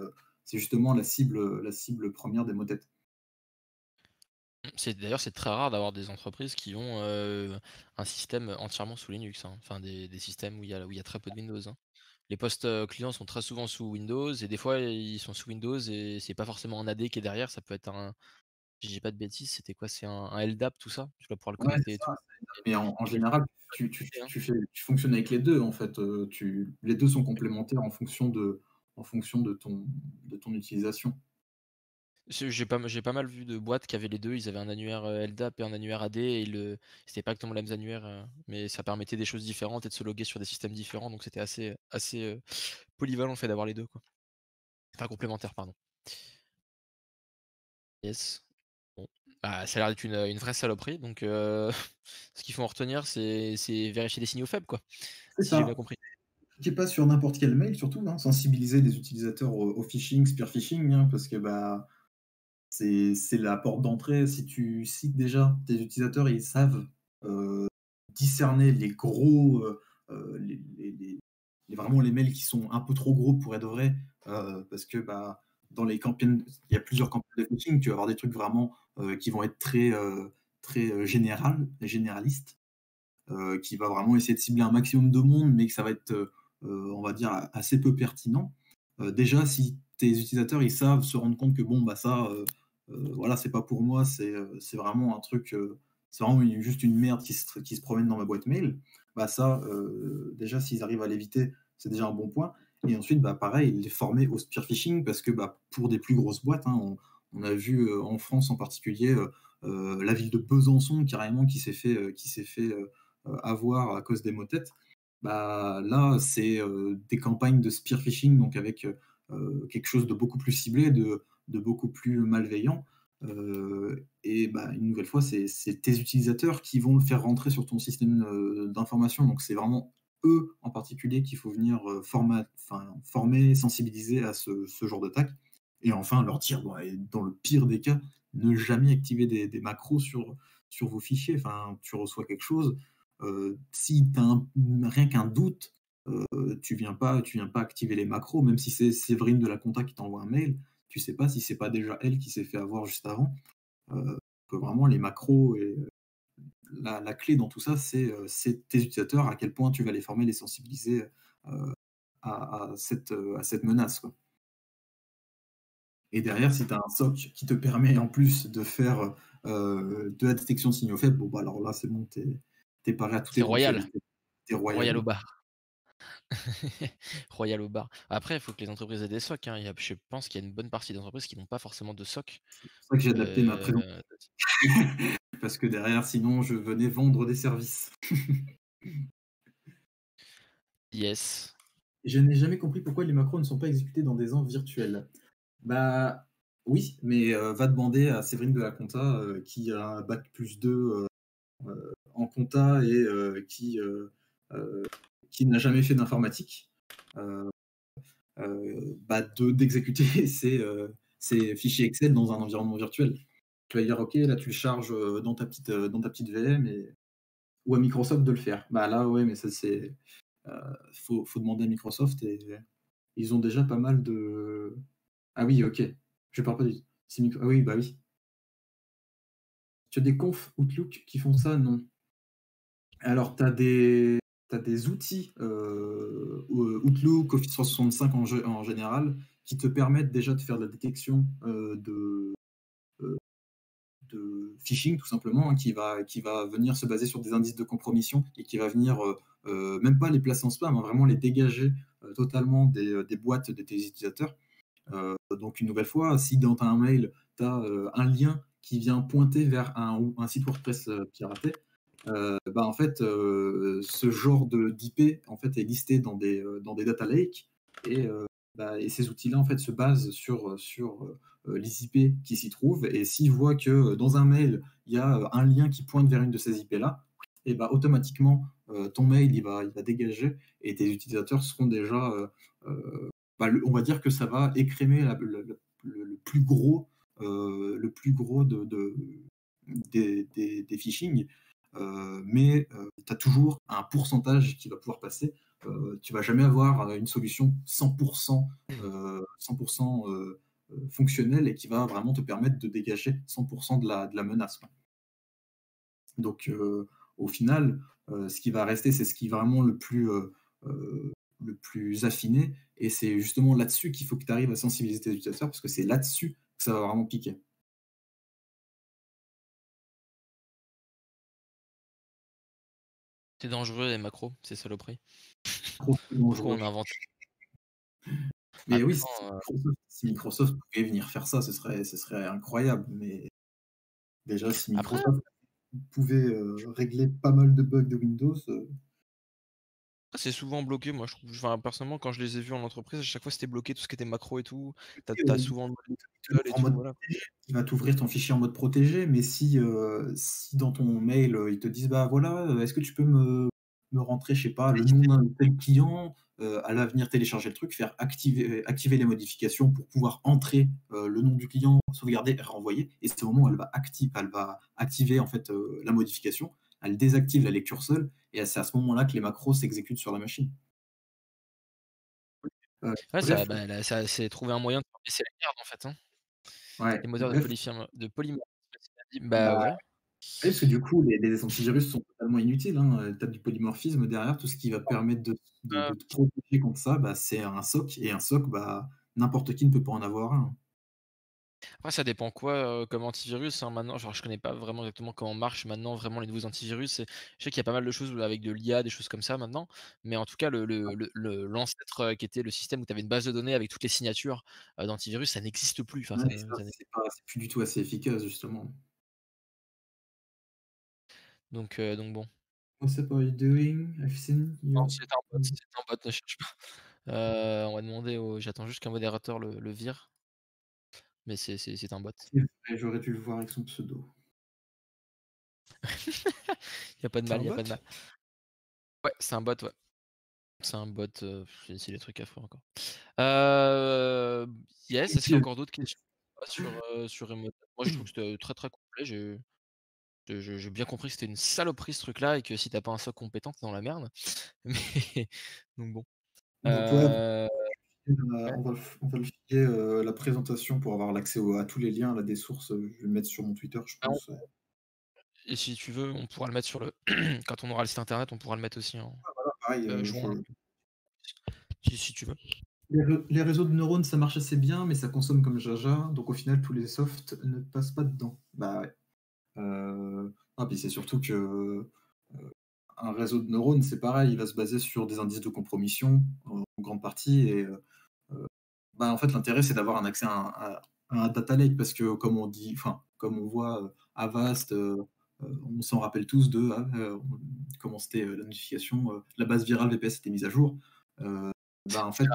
c'est justement la cible, la cible première des motettes. C'est d'ailleurs c'est très rare d'avoir des entreprises qui ont un système entièrement sous Linux, hein. enfin des, systèmes où il y a où il y a très peu de Windows. Hein. Les postes clients sont très souvent sous Windows et des fois ils sont sous Windows et c'est pas forcément un AD qui est derrière, ça peut être un, je dis pas de bêtises, c'était quoi C'est un, LDAP tout ça Tu vas pouvoir le connecter et tout. Mais en, général, tu, tu, tu, fais, tu, fonctionnes avec les deux en fait. les deux sont complémentaires en fonction de, en fonction de ton, de ton utilisation. J'ai pas, j'ai pas mal vu de boîtes qui avaient les deux. Ils avaient un annuaire LDAP et un annuaire AD et le, c'était pas exactement les mêmes annuaires, mais ça permettait des choses différentes et de se loguer sur des systèmes différents. Donc c'était assez, assez polyvalent le fait d'avoir les deux, quoi. Enfin complémentaire, pardon. Yes. Bon. Bah, ça a l'air d'être une, vraie saloperie. Donc ce qu'il faut en retenir, c'est, vérifier des signaux faibles, quoi. Si j'ai bien compris qui pas sur n'importe quel mail surtout, hein, sensibiliser les utilisateurs au, phishing, spear phishing, hein, parce que bah c'est la porte d'entrée. Si tu cites déjà tes utilisateurs, ils savent euh, discerner les gros, euh, euh, les, vraiment les mails qui sont un peu trop gros pour être vrais, parce que bah, dans les campagnes, il y a plusieurs campagnes de phishing, tu vas avoir des trucs vraiment qui vont être très, très général, généralistes, qui va vraiment essayer de cibler un maximum de monde, mais que ça va être, on va dire, assez peu pertinent. déjà, si tes utilisateurs ils savent se rendre compte que bon bah ça voilà, c'est pas pour moi, c'est euh, vraiment un truc, euh, c'est vraiment juste une merde qui se, qui se, promène dans ma boîte mail. Bah ça, déjà, s'ils arrivent à l'éviter, c'est déjà un bon point. Et ensuite, bah, pareil, les former au spear phishing parce que bah, pour des plus grosses boîtes, hein, on, a vu en France en particulier la ville de Besançon carrément qui s'est fait, qui avoir à cause des motettes. Bah, là, c'est des campagnes de spear phishing, donc avec quelque chose de beaucoup plus ciblé, de de beaucoup plus malveillant. Euh, et bah, une nouvelle fois, c'est tes utilisateurs qui vont le faire rentrer sur ton système euh, d'information. Donc c'est vraiment eux en particulier qu'il faut venir euh, former, sensibiliser à ce, genre d'attaque. Et enfin, leur dire, dans le pire des cas, ne jamais activer des, macros sur, sur vos fichiers. Enfin, tu reçois quelque chose. si tu as rien qu'un doute, tu viens pas, tu viens pas activer les macros, même si c'est Séverine de la compta qui t'envoie un mail tu sais pas si c'est pas déjà elle qui s'est fait avoir juste avant. Euh, que vraiment les macros et euh, la, clé dans tout ça, euh, c'est tes utilisateurs, à quel point tu vas les former, les sensibiliser à, cette, à cette menace. Et derrière, si tu as un SOC qui te permet en plus de faire de la détection de signaux faibles, bon, bah alors là, c'est bon, t'es es paré à tout. T'es royal. T'es royal. royal au bar. Royal au bar. Après, il faut que les entreprises aient des SOC. Hein. je pense qu'il y a une bonne partie d'entreprises qui n'ont pas forcément de SOC. C'est pour ça que j'ai adapté ma présentation. Euh, Parce que derrière, sinon, je venais vendre des services. yes. Je n'ai jamais compris pourquoi les macros ne sont pas exécutés dans des ans virtuels. Bah oui, mais euh, va demander à Séverine de la Compta euh, qui a bac plus 2 en compta et qui qui n'a jamais fait d'informatique, euh, euh, bah d'exécuter euh, ces, fichiers Excel dans un environnement virtuel. Tu vas dire, OK, là, tu le charges dans ta petite, dans ta petite VM et... ou à Microsoft de le faire. Bah là, ouais, mais ça, c'est. faut, faut, demander à Microsoft et ils ont déjà pas mal de. Ah oui, ok. Je parle pas du. Ah oui, bah oui. Tu as des confs Outlook qui font ça? Non. Alors, tu as des des outils euh, Outlook, Office 365 en, en général, qui te permettent déjà de faire de la détection de, de phishing tout simplement, hein, qui, va, qui va venir se baser sur des indices de compromission et qui va venir même pas les placer en spam, hein, vraiment les dégager totalement des, des, boîtes de tes utilisateurs. donc une nouvelle fois, si dans un mail, tu as un lien qui vient pointer vers un, un site WordPress piraté, euh, bah, en fait, euh, ce genre d'IP en fait, est listé dans des, euh, dans des data lakes et, bah, et ces outils-là en fait, se basent sur, sur les IP qui s'y trouvent. Et s'ils voient que dans un mail, il y a un lien qui pointe vers une de ces IP-là, et bah, automatiquement, ton mail il va, il va dégager et tes utilisateurs seront déjà. Bah, on va dire que ça va écrémer le, plus gros, le plus gros de, de des, phishing mais euh, tu as toujours un pourcentage qui va pouvoir passer. Euh, tu vas jamais avoir une solution 100%, 100% fonctionnelle et qui va vraiment te permettre de dégager 100% de la, de la menace. Donc, au final, ce qui va rester, c'est ce qui est vraiment le plus, le plus affiné. Et c'est justement là-dessus qu'il faut que tu arrives à sensibiliser tes utilisateurs parce que c'est là-dessus que ça va vraiment piquer. C'est dangereux les macros, c'est saloperie. Pourquoi on invente Mais oui, si Microsoft, pouvait venir faire ça, ce serait, ce serait incroyable. Mais déjà, si Microsoft pouvait euh, régler pas mal de bugs de Windows, euh, c'est souvent bloqué, moi je trouve. Enfin, personnellement, quand je les ai vus en entreprise, à chaque fois c'était bloqué, tout ce qui était macro et tout. T'as as souvent Il va t'ouvrir ton fichier en mode protégé, mais si, euh, si dans ton mail ils te disent bah voilà, est-ce que tu peux me, me rentrer, je sais pas, le nom d'un tel client, euh, à l'avenir télécharger le truc, faire activer, activer les modifications pour pouvoir entrer euh, le nom du client, sauvegarder et renvoyer. Et c'est au moment où elle va, activer, elle va activer en fait la modification elle désactive la lecture seule, et c'est à ce moment-là que les macros s'exécutent sur la machine. Euh, ouais, bah, ça, c'est trouver un moyen de baisser la garde en fait. Hein. Ouais, les moteurs de, de polymorphisme. Bah, bah, ouais. Parce que du coup, les, les antivirus sont totalement inutiles. Hein. Tu as du polymorphisme derrière, tout ce qui va permettre de, de, te protéger contre ça, bah, c'est un SOC. Et un SOC, bah, n'importe qui ne peut pas en avoir un. Après, ça dépend quoi comme antivirus. Hein, maintenant, genre, je connais pas vraiment exactement comment marche maintenant vraiment les nouveaux antivirus. je sais qu'il y a pas mal de choses avec de l'IA, des choses comme ça maintenant. Mais en tout cas, le, l'ancêtre qui était le système où tu avais une base de données avec toutes les signatures d'antivirus, ça n'existe plus. Enfin, c'est, plus du tout assez efficace, justement. Donc, donc bon. What's up are you doing? I've seen Non, c'est un bot, c'est un bot, ne cherche pas. on va demander au... J'attends juste qu'un modérateur le, le vire. Mais c'est un bot. J'aurais dû le voir avec son pseudo. il n'y a pas de mal, il a pas de mal. Ouais, c'est un bot, ouais. C'est un bot, euh, c'est des trucs affreux encore. Euh, yes, est-ce qu'il y a encore d'autres questions sur, euh, sur Moi, je trouve que c'était très très complet. J'ai bien compris que c'était une saloperie ce truc-là et que si t'as pas un soc compétent, t'es dans la merde. Mais donc bon. Euh, on, va, le filer euh, la présentation pour avoir l'accès à tous les liens, là, des sources. Euh, je vais le mettre sur mon Twitter, je ah, pense. Et si tu veux, on pourra le mettre sur le. Quand on aura le site internet, on pourra le mettre aussi en. Ah, voilà, pareil, euh, si, tu veux. Les, réseaux de neurones, ça marche assez bien, mais ça consomme comme Jaja. Donc au final, tous les softs ne passent pas dedans. Bah ouais. Ah, puis c'est surtout que un réseau de neurones, c'est pareil, il va se baser sur des indices de compromission en grande partie. Et bah, en fait, l'intérêt, c'est d'avoir un accès à un, data lake parce que, comme on dit, enfin, comme on voit euh, Avast, euh, euh, on s'en rappelle tous de comment c'était la notification, la base virale VPS était mise à jour. bah, en fait,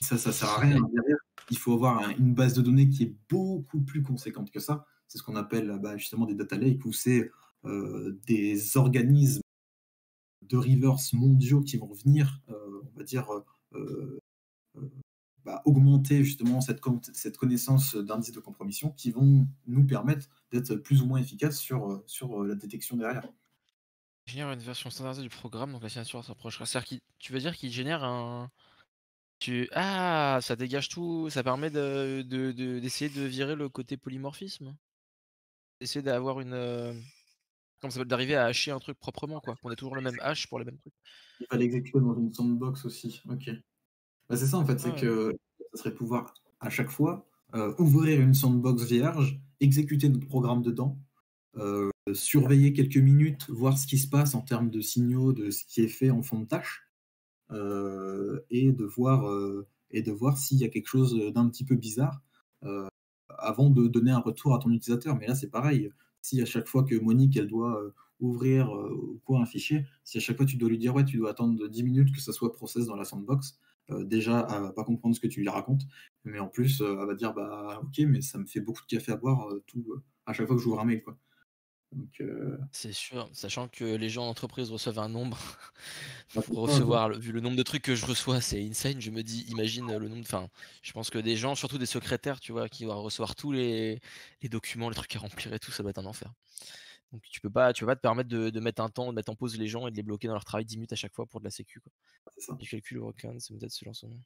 ça, ça sert à rien. Il faut avoir une base de données qui est beaucoup plus conséquente que ça. C'est ce qu'on appelle bah, justement des data lakes, où c'est des organismes de reverse mondiaux qui vont venir, on va dire, bah, augmenter justement cette, cette connaissance d'indices de compromission qui vont nous permettre d'être plus ou moins efficaces sur, euh, sur euh, la détection derrière. Génère une version standardisée du programme, donc la signature s'approchera. C'est-à-dire tu veux dire qu'il génère un. Tu... Ah, ça dégage tout, ça permet d'essayer de, de, virer le côté polymorphisme. Essayer d'avoir une. Euh, comme ça d'arriver à hacher un truc proprement, quoi. Qu'on ait toujours le même hash pour les mêmes trucs. Il va l'exécuter dans une sandbox aussi, ok. Bah, c'est ça en fait, c'est que ce serait pouvoir à chaque fois ouvrir une sandbox vierge, exécuter notre programme dedans, surveiller quelques minutes, voir ce qui se passe en termes de signaux de ce qui est fait en fond de tâche, et de voir et de voir s'il y a quelque chose d'un petit peu bizarre avant de donner un retour à ton utilisateur. Mais là, c'est pareil. Si à chaque fois que Monique, elle doit ouvrir ou quoi un fichier, si à chaque fois tu dois lui dire ouais, tu dois attendre 10 minutes que ça soit process dans la sandbox, déjà, elle va pas comprendre ce que tu lui racontes, mais en plus, elle va dire bah ok, mais ça me fait beaucoup de café à boire tout à chaque fois que j'ouvre un mail quoi. Euh, c'est sûr, sachant que les gens en entreprise reçoivent un nombre pour recevoir, vu le nombre de trucs que je reçois, c'est insane. Je me dis, imagine le nombre. Enfin, je pense que des gens, surtout des secrétaires, tu vois, qui vont recevoir tous les, documents, les trucs à remplir et tout, ça va être un enfer. Donc tu peux pas, tu peux pas te permettre de, mettre un temps, de mettre en pause les gens et de les bloquer dans leur travail 10 minutes à chaque fois pour de la sécu. Quoi. Ça. Du calcul c'est peut-être ce lancement.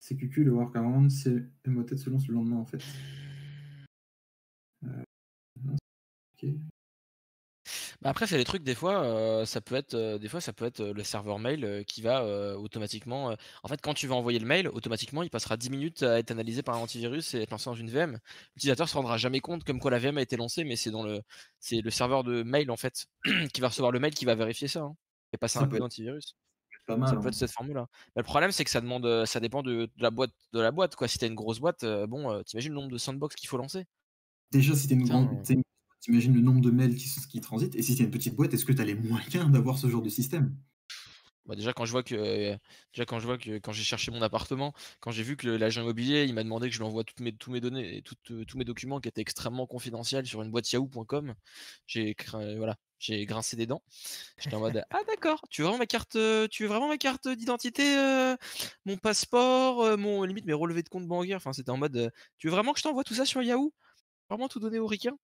CQQ, le workaround, c'est Emotet se lance le lendemain en fait. Bah, après, c'est les trucs, des fois, euh, ça peut être, euh, des fois, ça peut être euh, le serveur mail qui va automatiquement. en fait, quand tu vas envoyer le mail, automatiquement, il passera 10 minutes à être analysé par un antivirus et être lancé dans une VM. L'utilisateur se rendra jamais compte comme quoi la VM a été lancée, mais c'est dans le, c'est le serveur de mail en fait qui va recevoir le mail qui va vérifier ça hein, et passer un peu d'antivirus. ça peut être hein. cette formule-là. Mais le problème, c'est que ça demande, ça dépend de, la boîte, de la boîte quoi. Si t'as une grosse boîte, bon, t'imagines le nombre de sandbox qu'il faut lancer. Déjà, si tu une grande, t'imagines le nombre de mails qui, qui transitent, et si tu une petite boîte, est-ce que tu as les moyens d'avoir ce genre de système? Bah déjà quand je vois que déjà quand je vois que quand j'ai cherché mon appartement, quand j'ai vu que l'agent immobilier il m'a demandé que je lui envoie toutes mes, tous mes données et euh, tous mes documents qui étaient extrêmement confidentiels sur une boîte yahoo.com, j'ai voilà, j'ai grincé des dents. J'étais en mode ah d'accord, tu veux vraiment ma carte tu veux vraiment ma carte d'identité, mon passeport, mon limite mes relevés de compte bancaire, enfin c'était en mode tu veux vraiment que je t'envoie tout ça sur Yahoo? Vraiment tout donner aux ricains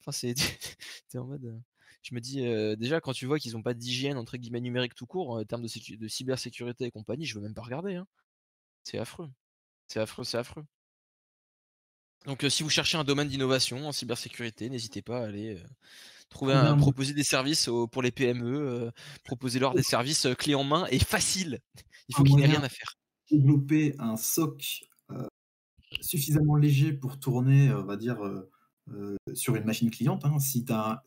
Enfin, c'est en mode. Je me dis déjà quand tu vois qu'ils n'ont pas d'hygiène entre guillemets numérique tout court en termes de, de cybersécurité et compagnie, je veux même pas regarder. Hein. C'est affreux. C'est affreux, c'est affreux. Donc si vous cherchez un domaine d'innovation en cybersécurité, n'hésitez pas à aller trouver un, proposer des services pour les PME, proposer leur des services clés en main et facile. Il faut qu'il n'ait rien à faire. Développer un SOC suffisamment léger pour tourner, on va dire, euh, euh, sur une machine cliente. Hein. Si tu as,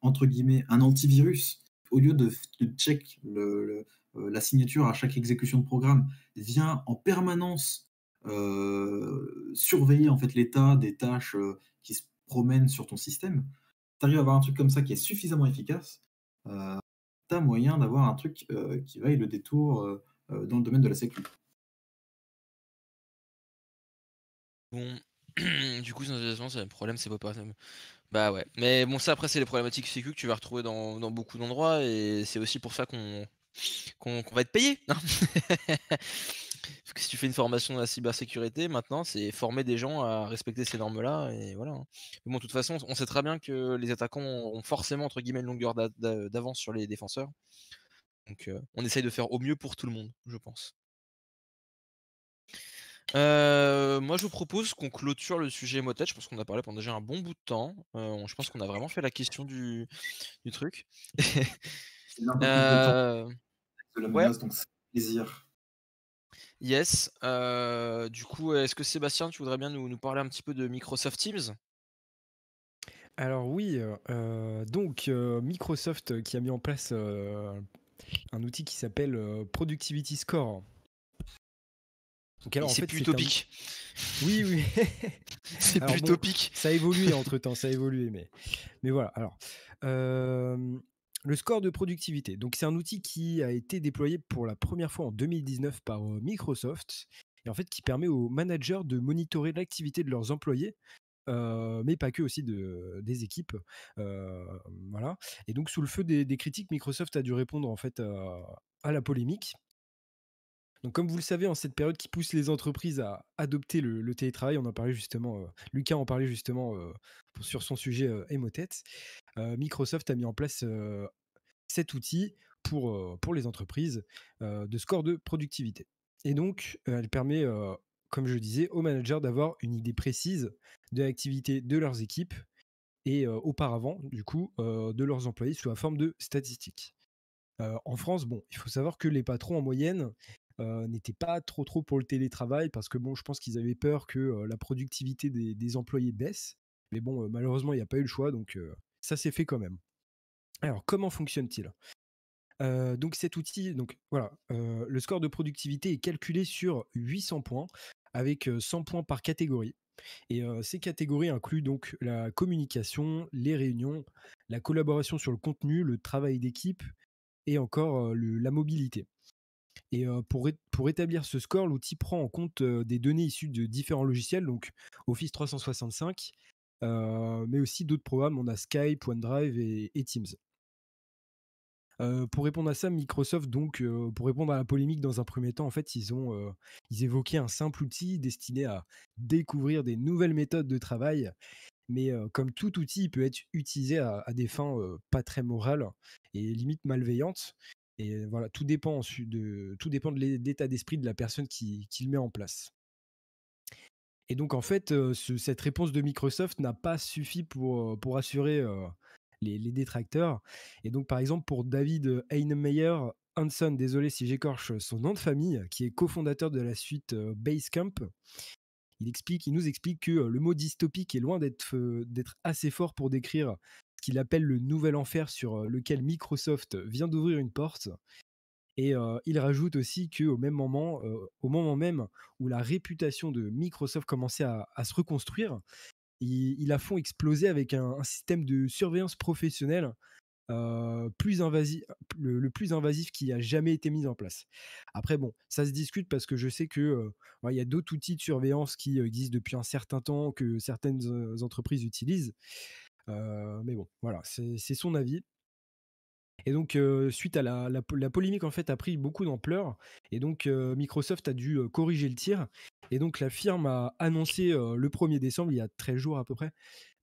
entre guillemets, un antivirus, au lieu de, check le, euh, la signature à chaque exécution de programme, vient en permanence surveiller en fait l'état des tâches qui se promènent sur ton système, tu arrives à avoir un truc comme ça qui est suffisamment efficace, tu as moyen d'avoir un truc qui vaille le détour dans le domaine de la sécurité. Bon, du coup, c'est un problème, c'est pas pareil. Bah ouais. Mais bon, ça après, c'est les problématiques sécu que tu vas retrouver dans, beaucoup d'endroits et c'est aussi pour ça qu'on va être payé. Hein. Parce que si tu fais une formation dans la cybersécurité, maintenant, c'est former des gens à respecter ces normes-là et voilà. Hein. Mais bon, de toute façon, on sait très bien que les attaquants ont forcément, entre guillemets, une longueur d'avance sur les défenseurs. Donc, euh, on essaye de faire au mieux pour tout le monde, je pense. Euh, moi, je vous propose qu'on clôture le sujet motet. Je pense qu'on a parlé pendant déjà un bon bout de temps. Euh, je pense qu'on a vraiment fait la question du, du truc. euh, ouais. donc c'est plaisir. Yes. Euh, du coup, est-ce que Sébastien, tu voudrais bien nous, nous, parler un petit peu de Microsoft Teams? Alors oui, donc Microsoft qui a mis en place un outil qui s'appelle Productivity Score c'est plus utopique. Oui, oui. c'est plus utopique. ça a évolué entre temps, ça a évolué, mais, mais voilà. Alors, le score de productivité. Donc, c'est un outil qui a été déployé pour la première fois en 2019 par Microsoft et en fait qui permet aux managers de monitorer l'activité de leurs employés. mais pas que aussi de, des équipes, voilà. Et donc sous le feu des, critiques, Microsoft a dû répondre en fait à la polémique donc, comme vous le savez, en cette période qui pousse les entreprises à adopter le, télétravail, on en parlait justement, euh, Lucas en parlait justement euh, sur son sujet euh, Emotet, Microsoft a mis en place cet outil pour, pour les entreprises de score de productivité. Et donc, elle permet, comme je disais, aux managers d'avoir une idée précise de l'activité de leurs équipes et auparavant, du coup, de leurs employés sous la forme de statistiques. en France, bon, il faut savoir que les patrons en moyenne n'étaient pas trop trop pour le télétravail parce que bon, je pense qu'ils avaient peur que la productivité des, employés baisse. Mais bon, malheureusement, il n'y a pas eu le choix, donc ça s'est fait quand même. Alors, comment fonctionne-t-il? Donc cet outil, donc voilà, le score de productivité est calculé sur 800 points avec 100 points par catégorie. Et ces catégories incluent donc la communication, les réunions, la collaboration sur le contenu, le travail d'équipe et encore la mobilité. Et pour, pour établir ce score, l'outil prend en compte des données issues de différents logiciels, donc Office 365, mais aussi d'autres programmes. On a Skype, OneDrive et Teams pour répondre à ça, Microsoft, donc, pour répondre à la polémique dans un premier temps, en fait, ils ont ils évoquaient un simple outil destiné à découvrir des nouvelles méthodes de travail. Mais comme tout outil, il peut être utilisé à, des fins pas très morales et limite malveillantes. Et voilà, tout dépend de, l'état d'esprit de la personne qui, qui, le met en place. Et donc en fait, cette réponse de Microsoft n'a pas suffi pour, pour assurer les, détracteurs. Et donc, par exemple, pour David Heinemeyer Hanson, désolé si j'écorche son nom de famille, qui est cofondateur de la suite Basecamp, il, il nous explique que euh, le mot dystopique est loin d'être euh, assez fort pour décrire ce qu'il appelle le nouvel enfer sur lequel Microsoft vient d'ouvrir une porte. Et il rajoute aussi qu'au même moment, au moment même où la réputation de Microsoft commençait à, se reconstruire, ils, la font exploser avec un, système de surveillance professionnelle plus invasif, le, plus invasif qui a jamais été mis en place. Après, bon, ça se discute parce que je sais que il y a d'autres outils de surveillance qui existent depuis un certain temps que certaines entreprises utilisent. mais bon, voilà, c'est son avis. Et donc, suite à la, la, polémique, en fait, a pris beaucoup d'ampleur. Et donc, Microsoft a dû corriger le tir. Et donc, la firme a annoncé le 1er décembre, il y a 13 jours à peu près,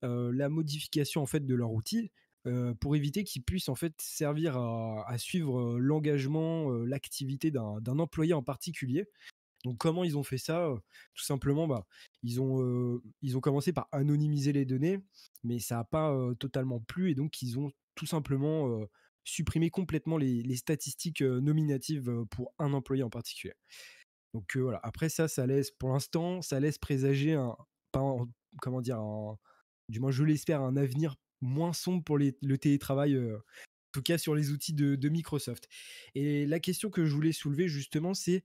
la modification, en fait, de leur outil pour éviter qu'ils puissent, en fait, servir à, suivre l'engagement, l'activité d'un employé en particulier. Donc, comment ils ont fait ça Tout simplement, bah, ils, ont, ils ont commencé par anonymiser les données, mais ça n'a pas totalement plu. Et donc, ils ont tout simplement supprimer complètement les, statistiques nominatives pour un employé en particulier. Donc voilà, après ça, ça laisse, pour l'instant, ça laisse présager un, comment dire, du moins je l'espère, un avenir moins sombre pour le télétravail, en tout cas sur les outils de, Microsoft. Et la question que je voulais soulever justement, c'est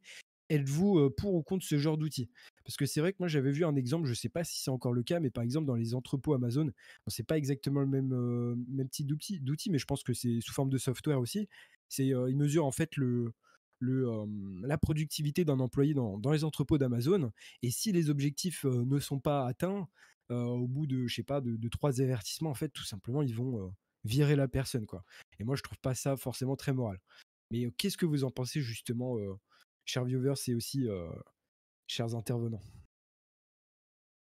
êtes-vous pour ou contre ce genre d'outils? Parce que c'est vrai que moi j'avais vu un exemple, je ne sais pas si c'est encore le cas, mais par exemple dans les entrepôts Amazon, ce c'est pas exactement le même, même type d'outil, mais je pense que c'est sous forme de software aussi. C'est il mesure en fait le, la productivité d'un employé dans, les entrepôts d'Amazon. Et si les objectifs ne sont pas atteints, au bout de, je sais pas, de, trois avertissements, en fait, tout simplement, ils vont virer la personne. quoi. Et moi, je trouve pas ça forcément très moral. Mais qu'est-ce que vous en pensez justement chers viewers et aussi chers intervenants?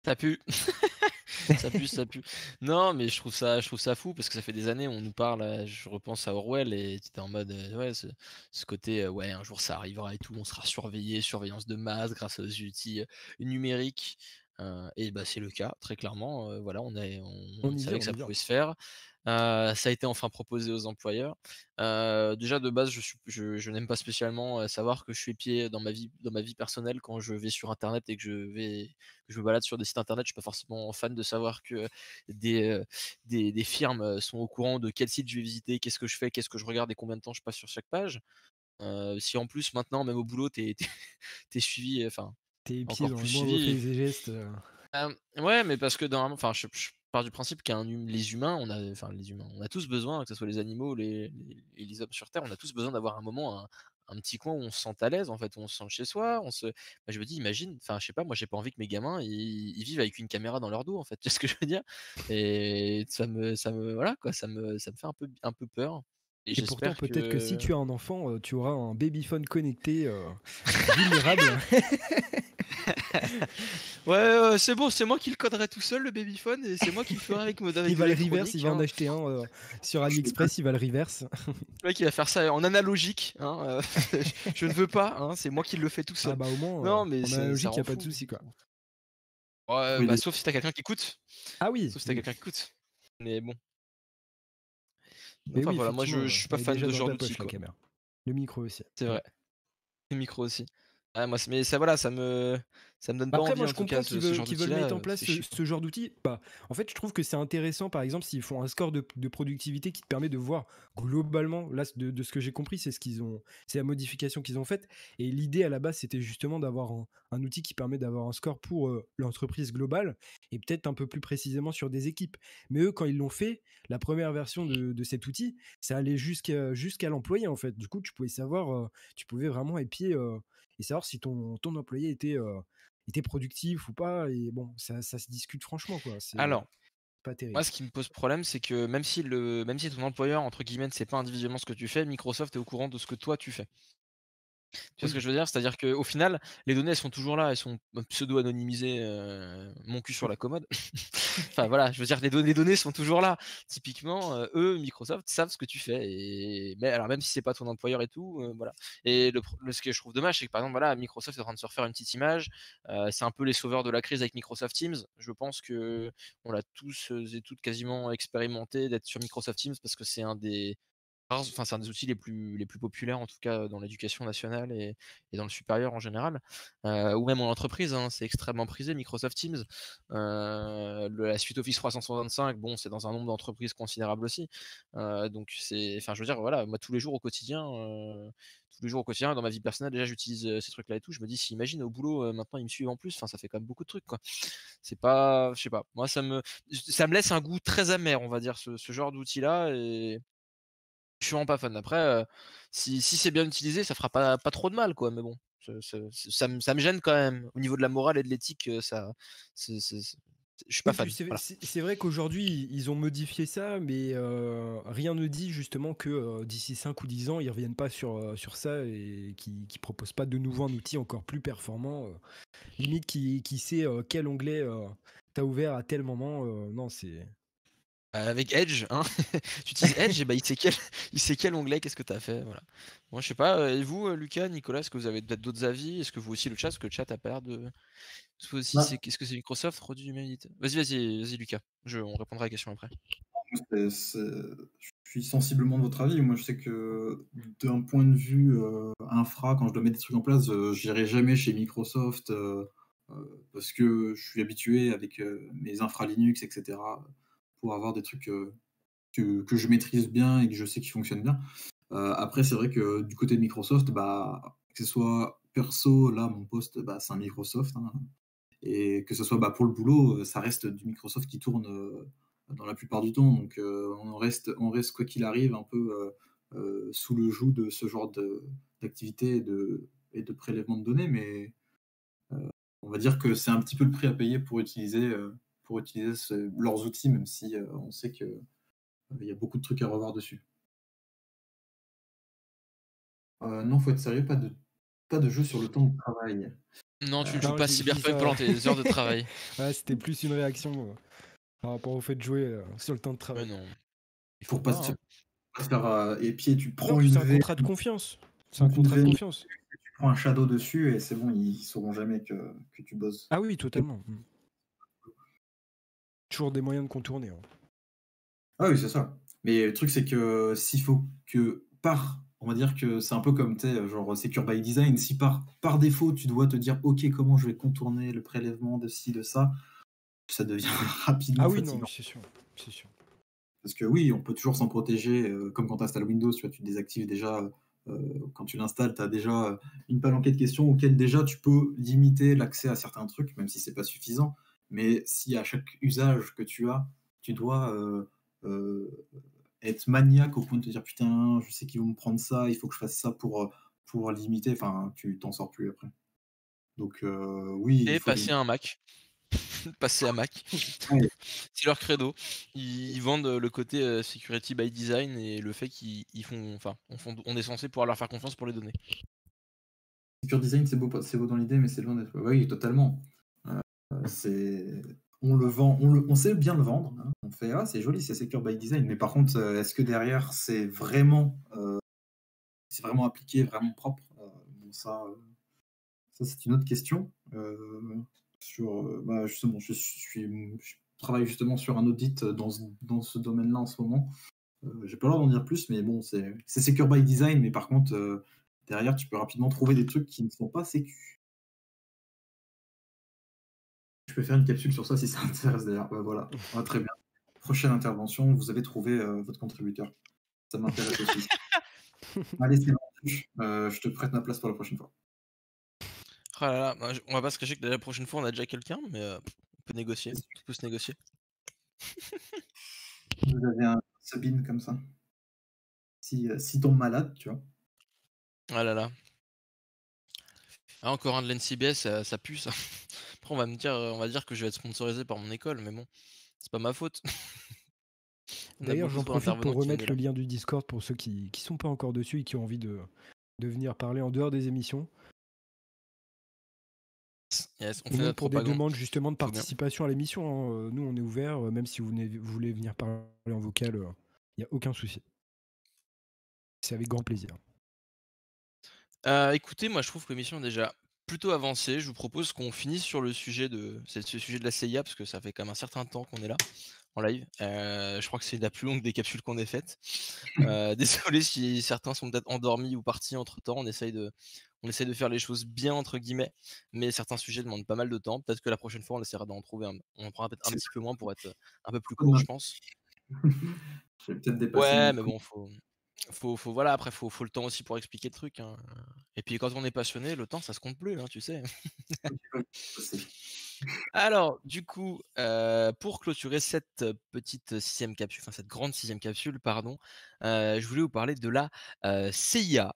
Ça pue. ça pue, ça pue. Non, mais je trouve ça, je trouve ça fou parce que ça fait des années on nous parle. Je repense à Orwell et tu en mode ouais, ce, côté ouais, un jour ça arrivera et tout, on sera surveillé, surveillance de masse grâce aux outils numériques. Et bah c'est le cas très clairement. voilà, on, est, on, savait que ça pouvait se faire ça a été enfin proposé aux employeurs. déjà de base, je, n'aime pas spécialement savoir que je fais pied dans ma vie, dans ma vie personnelle quand je vais sur Internet et que je vais, je me balade sur des sites Internet. Je suis pas forcément fan de savoir que des, des, firmes sont au courant de quel site je vais visiter, qu'est-ce que je fais, qu'est-ce que je regarde et combien de temps je passe sur chaque page. si en plus maintenant, même au boulot, tu es, suivi, enfin, tes pieds dans le suivi. Et gestes. ouais, mais parce que dans, enfin, je, du principe qu'un hum, les humains, on a, enfin les humains, on a tous besoin, que ce soit les animaux, les, les, hommes sur Terre, on a tous besoin d'avoir un moment, un, petit coin où on se sent à l'aise, en fait, où on se sent chez soi. On se, je me dis, imagine, enfin, je sais pas, moi, j'ai pas envie que mes gamins, ils, vivent avec une caméra dans leur dos, en fait, tu sais ce que je veux dire? Et ça me, ça me, voilà, quoi, ça me, ça me fait un peu, un peu peur. Et, pourtant, peut-être que... si tu as un enfant, tu auras un babyphone connecté vulnérable. Ouais, c'est bon, c'est moi qui le coderai tout seul, le babyphone, et c'est moi qui le ferai avec, avec Il va le reverse, il va en hein. acheter un euh, sur AliExpress, il va le reverse. Ouais, qui va faire ça en analogique. Hein, euh, je, ne veux pas, hein, c'est moi qui le fais tout seul. Ah bah au moins, non, mais en analogique, il n'y a pas de souci quoi. Ouais, bah, sauf si t'as quelqu'un qui coûte. Ah oui. Sauf si t'as quelqu'un qui coûte. Mais bon. enfin, voilà, moi je, je suis pas fan de ce genre d'outil. Le micro aussi. C'est vrai. Le micro aussi. Ah, moi, mais ça, voilà, ça me, ça me donne pas Après, moi, je comprends qu'ils veulent, mettre en place ce, genre d'outil. Bah, en fait, je trouve que c'est intéressant, par exemple, s'ils font un score de, productivité qui te permet de voir globalement, là, de, ce que j'ai compris, c'est ce qu'ils ont, c'est la modification qu'ils ont faite. Et l'idée à la base, c'était justement d'avoir un, outil qui permet d'avoir un score pour euh, l'entreprise globale et peut-être un peu plus précisément sur des équipes. Mais eux, quand ils l'ont fait, la première version de, cet outil, ça allait jusqu'à jusqu'à l'employé en fait. Du coup, tu pouvais savoir, euh, tu pouvais vraiment épier. Euh, et savoir si ton, ton employé était, était productif ou pas. Et bon, ça, ça se discute franchement. Quoi. Alors, pas terrible. Moi, ce qui me pose problème, c'est que même si, le, même si ton employeur, entre guillemets, ne sait pas individuellement ce que tu fais, Microsoft est au courant de ce que toi tu fais. Tu vois ce que je veux dire? C'est-à-dire qu'au final, les données elles sont toujours là, elles sont pseudo-anonymisées, euh, mon cul sur la commode. enfin voilà, je veux dire, les, données, les données sont toujours là. Typiquement, euh, eux, Microsoft, savent ce que tu fais. Et mais alors même si c'est pas ton employeur et tout, euh, voilà. Et le, ce que je trouve dommage, c'est que par exemple, voilà, Microsoft est en train de se refaire une petite image. c'est un peu les sauveurs de la crise avec Microsoft Teams. Je pense que on l'a tous et toutes quasiment expérimenté d'être sur Microsoft Teams parce que c'est un des c'est un des outils les plus, populaires en tout cas dans l'éducation nationale et, dans le supérieur en général, euh, ou même en entreprise, hein, c'est extrêmement prisé Microsoft Teams. Euh, la suite Office 365, bon c'est dans un nombre d'entreprises considérable aussi, euh, donc c'est, enfin je veux dire voilà, moi tous les jours au quotidien, tous les jours au quotidien dans ma vie personnelle déjà j'utilise ces trucs là et tout, je me dis si imagine au boulot maintenant ils me suivent en plus, enfin ça fait quand même beaucoup de trucs. C'est pas, je sais pas, moi ça me, ça me laisse un goût très amer on va dire ce, ce genre d'outil là et je suis vraiment pas fan. Après, euh, si, c'est bien utilisé, ça fera pas, pas trop de mal, quoi. Mais bon, ça, me, gêne quand même. Au niveau de la morale et de l'éthique, euh, ça, je suis pas fan. C'est vrai qu'aujourd'hui, ils ont modifié ça, mais euh, rien ne dit justement que d'ici 5 ou 10 ans, ils reviennent pas sur, sur ça et qu'ils ne proposent pas de nouveau un outil encore plus performant. limite, qui, qui sait quel onglet tu as ouvert à tel moment. non, c'est avec Edge, hein tu utilises Edge, et bah, il, sait quel, il sait quel onglet, qu'est-ce que tu as fait. Voilà. Moi, je sais pas, euh, et vous, euh, Lucas, Nicolas, est-ce que vous avez peut-être d'autres avis? Est-ce que vous aussi le chat Est-ce que le chat a peur de. Aussi, bah Qu'est-ce que c'est Microsoft Produit humanité Vas-y, vas-y, vas-y, Lucas. Je, on répondra à la question après. Je suis sensiblement de votre avis. Moi, je sais que d'un point de vue infra, quand je dois mettre des trucs en place, je n'irai jamais chez Microsoft parce que je suis habitué avec mes infra Linux, etc pour avoir des trucs euh, que, je maîtrise bien et que je sais qu'ils fonctionnent bien. Euh, après, c'est vrai que du côté de Microsoft, bah, que ce soit perso, là, mon poste, bah, c'est un Microsoft. Hein. et que ce soit bah, pour le boulot, euh, ça reste du Microsoft qui tourne dans la plupart du temps. Donc, on, reste, on reste, quoi qu'il arrive, un peu sous le joug de ce genre d'activité et de, et de prélèvement de données. Mais on va dire que c'est un petit peu le prix à payer pour utiliser pour utiliser leurs outils, même si euh, on sait qu'il euh, y a beaucoup de trucs à revoir dessus. Euh, non, faut être sérieux, pas de, pas de jeu sur le temps de travail. Non, tu ne joues pas Cyberpunk pendant tes heures de travail. ouais, c'était plus une réaction par rapport au fait de jouer sur le temps de travail. non. Il faut, pas, se hein. faire épier, tu prends une. C'est un contrat de confiance. C'est un contrat de confiance. Tu prends un shadow dessus et c'est bon, ils sauront jamais que, que tu bosses. Ah oui, totalement toujours des moyens de contourner. Hein. Ah oui, c'est ça. Mais le truc, c'est que s'il faut que par, on va dire que c'est un peu comme, tu genre Secure by Design, si par, par défaut, tu dois te dire, OK, comment je vais contourner le prélèvement de ci, de ça, ça devient rapidement Ah oui, non, c'est sûr, c'est sûr. Parce que oui, on peut toujours s'en protéger, euh, comme quand tu installes Windows, tu, vois, tu désactives déjà, euh, quand tu l'installes, tu as déjà une palanquée de questions auxquelles déjà tu peux limiter l'accès à certains trucs, même si c'est pas suffisant. Mais si à chaque usage que tu as, tu dois euh, euh, être maniaque au point de te dire putain, je sais qu'ils vont me prendre ça, il faut que je fasse ça pour, euh, pour limiter, enfin, tu t'en sors plus après. Donc oui. Et passer un Mac. passer à Mac. C'est leur credo. Ils, vendent le côté security by design et le fait qu'ils font, enfin, on, est censé pouvoir leur faire confiance pour les données. Secure design, c'est beau, c'est beau dans l'idée, mais c'est loin d'être. Oui, totalement. Euh, on le vend, on, sait bien le vendre. Hein. On fait ah c'est joli, c'est secure by design. Mais par contre, euh, est-ce que derrière c'est vraiment, euh, c'est vraiment appliqué, vraiment propre? Ça, c'est une autre question. sur, bah, je travaille justement sur un audit dans, ce domaine-là en ce moment. J'ai pas droit d'en dire plus, mais bon, c'est secure by design, mais par contre, derrière, tu peux rapidement trouver des trucs qui ne sont pas sécu. Je peux faire une capsule sur ça si ça intéresse d'ailleurs. voilà, ah, très bien. Prochaine intervention, vous avez trouvé votre contributeur. Ça m'intéresse aussi. Allez, c'est bon. je te prête ma place pour la prochaine fois. Oh là là, on va pas se cacher que la prochaine fois on a déjà quelqu'un, mais euh, on peut négocier, tout peut se négocier. Vous avez un Sabine comme ça. Si, euh, si tombe malade, tu vois. Ah là là. Ah, encore un de l'NCBS, ça, ça pue ça. Après on va me dire, on va dire que je vais être sponsorisé par mon école, mais bon, c'est pas ma faute. D'ailleurs, j'en profite pour remettre le lien du Discord pour ceux qui ne sont pas encore dessus et qui ont envie de, de venir parler en dehors des émissions pour des demandes justement de participation à l'émission, hein, euh, nous on est ouvert, euh, même si vous, voulez venir parler en vocal, il euh, n'y a aucun souci. C'est avec grand plaisir. écoutez, moi je trouve que l'émission est déjà plutôt avancée. Je vous propose qu'on finisse sur le sujet de, ce sujet de la CIA, parce que ça fait quand même un certain temps qu'on est là en live. je crois que c'est la plus longue des capsules qu'on ait faites. désolé si certains sont peut-être endormis ou partis entre temps. On essaye de, on essaie de faire les choses bien entre guillemets, mais certains sujets demandent pas mal de temps. Peut-être que la prochaine fois, on essaiera d'en trouver un, on en prendra peut-être un petit peu moins pour être un peu plus court, je pense. peut-être Ouais, mais bon, faut, faut, faut, voilà, après, faut, faut le temps aussi pour expliquer le truc. Hein. Et puis quand on est passionné, le temps, ça se compte plus, hein, tu sais. Alors, du coup, euh, pour clôturer cette petite sixième capsule, enfin cette grande sixième capsule, pardon, euh, je voulais vous parler de la euh, CIA.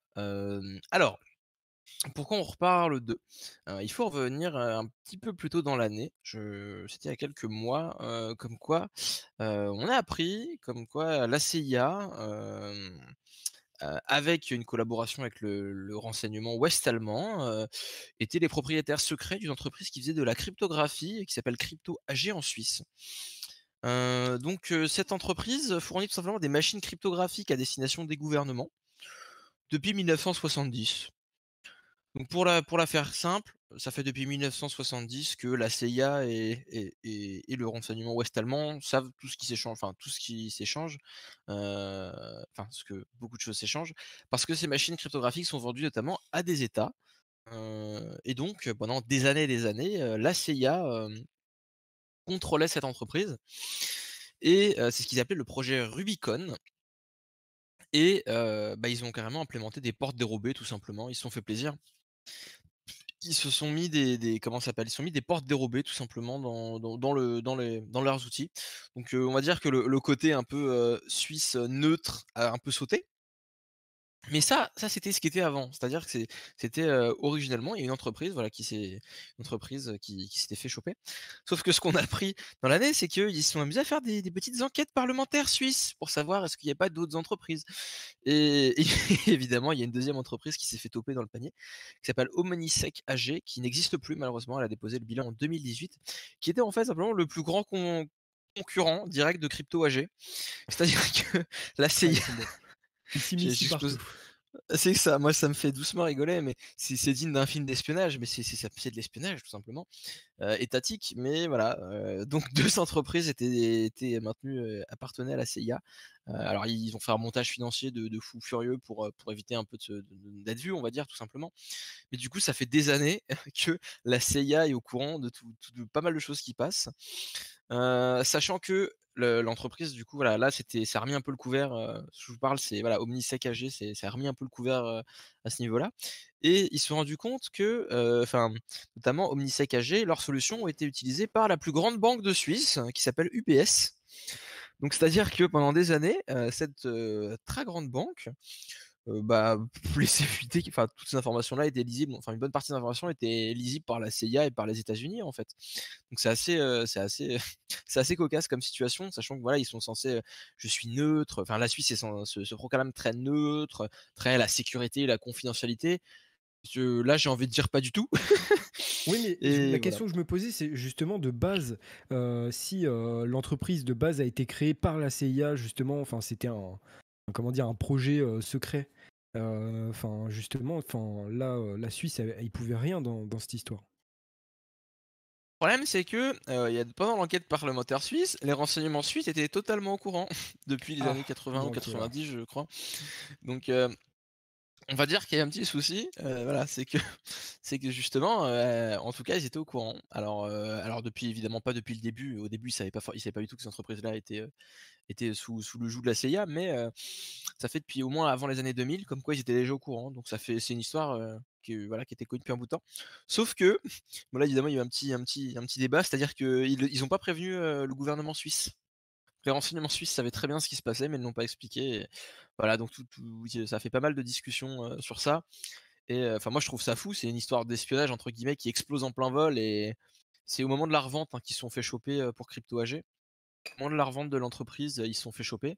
alors, pourquoi on reparle de Il faut revenir un petit peu plus tôt dans l'année. C'était il y a quelques mois, comme quoi on a appris, comme quoi la CIA, avec une collaboration avec le, renseignement ouest allemand, étaient les propriétaires secrets d'une entreprise qui faisait de la cryptographie et qui s'appelle Crypto AG en Suisse. donc cette entreprise fournit tout simplement des machines cryptographiques à destination des gouvernements depuis 1970. Donc pour la, pour la faire simple, ça fait depuis 1970 que la CIA et, et, le renseignement ouest-allemand savent tout ce qui s'échange, enfin tout ce qui s'échange, euh, enfin que beaucoup de choses s'échangent, parce que ces machines cryptographiques sont vendues notamment à des États. Euh, et donc pendant des années et des années, euh, la CIA contrôlait cette entreprise. Et c'est ce qu'ils appelaient le projet Rubicon, et bah, ils ont carrément implémenté des portes dérobées tout simplement. Ils se sont fait plaisir ils se sont mis des, comment s'appelle? Ils sont mis des portes dérobées tout simplement dans, le, dans, les, dans leurs outils. Donc on va dire que le, côté un peu suisse neutre a un peu sauté. Mais ça, ça c'était ce qui était avant. C'est-à-dire que c'était originellement, il y a une entreprise, voilà, qui s'est entreprise qui, s'était fait choper. Sauf que ce qu'on a appris dans l'année, c'est qu'ils se sont amusés à faire des, petites enquêtes parlementaires suisses pour savoir est-ce qu'il n'y a pas d'autres entreprises. Et, évidemment, il y a une deuxième entreprise qui s'est fait toper dans le panier, qui s'appelle Omonisec AG, qui n'existe plus malheureusement. Elle a déposé le bilan en 2018, qui était en fait simplement le plus grand concurrent direct de Crypto AG. C'est-à-dire que la CIA. C'est ça, moi ça me fait doucement rigoler, mais c'est digne d'un film d'espionnage, mais c'est de l'espionnage tout simplement, euh, étatique. Mais voilà, euh, donc deux entreprises étaient, étaient maintenues, euh, appartenaient à la CIA. alors ils ont fait un montage financier de, de fou furieux pour, pour éviter un peu d'être vu, on va dire tout simplement. Mais du coup, ça fait des années que la CIA est au courant de, tout, de pas mal de choses qui passent, sachant que l'entreprise, du coup, là, c'était, ça a remis un peu le couvert. je vous parle, c'est voilà, Omnisec AG, ça a remis un peu le couvert à ce niveau-là. Et ils se sont rendus compte que, enfin, notamment Omnisec AG, leurs solutions ont été utilisées par la plus grande banque de Suisse, qui s'appelle UBS. Donc, c'est-à-dire que pendant des années, cette très grande banque euh, bah, laisser fuiter, enfin, toutes ces informations-là étaient lisibles, enfin, une bonne partie des informations étaient lisibles par la CIA et par les États-Unis, en fait. Donc, c'est assez, euh, c'est assez, c'est assez cocasse comme situation, sachant que voilà, ils sont censés, euh, je suis neutre, enfin, la Suisse se, se proclame très neutre, très la sécurité, la confidentialité. là, j'ai envie de dire pas du tout. oui, mais la question que je me posais, c'est justement de base, si l'entreprise de base a été créée par la CIA, justement, enfin, c'était un, comment dire, un projet secret euh, enfin, justement, enfin, là, euh, la Suisse, elle, pouvait rien dans, cette histoire. Le problème, c'est que y a, pendant l'enquête parlementaire suisse, les renseignements suisses étaient totalement au courant depuis les Ah, années 80 ou donc, 90, je crois. Donc, on va dire qu'il y a un petit souci. voilà, c'est que, c'est que justement, en tout cas, ils étaient au courant. Alors, alors depuis, évidemment, pas depuis le début. Au début, ils savaient pas, ils savaient pas du tout que cette entreprise-là était, était sous, sous, le joug de la CIA, mais ça fait depuis au moins avant les années 2000, comme quoi ils étaient déjà au courant. Donc, ça fait, c'est une histoire qui, voilà, qui était connue depuis un bout de temps. Sauf que, bon là, évidemment, il y a eu un petit, un petit, un petit débat, c'est-à-dire qu'ils ils ont pas prévenu le gouvernement suisse. Les renseignements suisses savaient très bien ce qui se passait, mais ils ne l'ont pas expliqué. voilà, donc tout, ça fait pas mal de discussions sur ça. Et enfin, moi, je trouve ça fou. C'est une histoire d'espionnage entre guillemets qui explose en plein vol. Et c'est au moment de la revente hein, qu'ils se sont fait choper pour Crypto AG. Au moment de la revente de l'entreprise, ils se sont fait choper.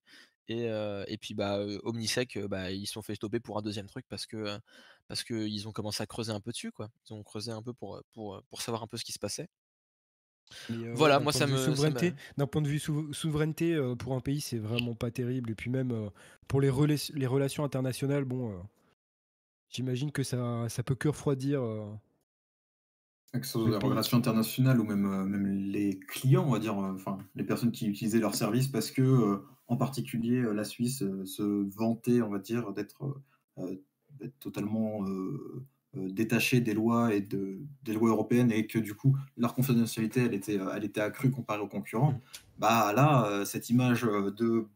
Et, et puis bah Omnisec, bah, ils se sont fait stopper pour un deuxième truc parce que parce qu'ils ont commencé à creuser un peu dessus, quoi. Ils ont creusé un peu pour, pour, pour savoir un peu ce qui se passait. voilà, moi ça me. Souveraineté, d'un point de vue souveraineté pour un pays, c'est vraiment pas terrible. Et puis même pour les, les relations internationales, bon, j'imagine que ça, ça peut que refroidir. Que ce soit les relations internationales ou même, même les clients, on va dire, enfin les personnes qui utilisaient leurs services, parce que en particulier la Suisse se vantait, on va dire, d'être totalement détachée des lois et de, des lois européennes et que du coup leur confidentialité elle était, elle était accrue comparée aux concurrents, mmh. bah là cette image de,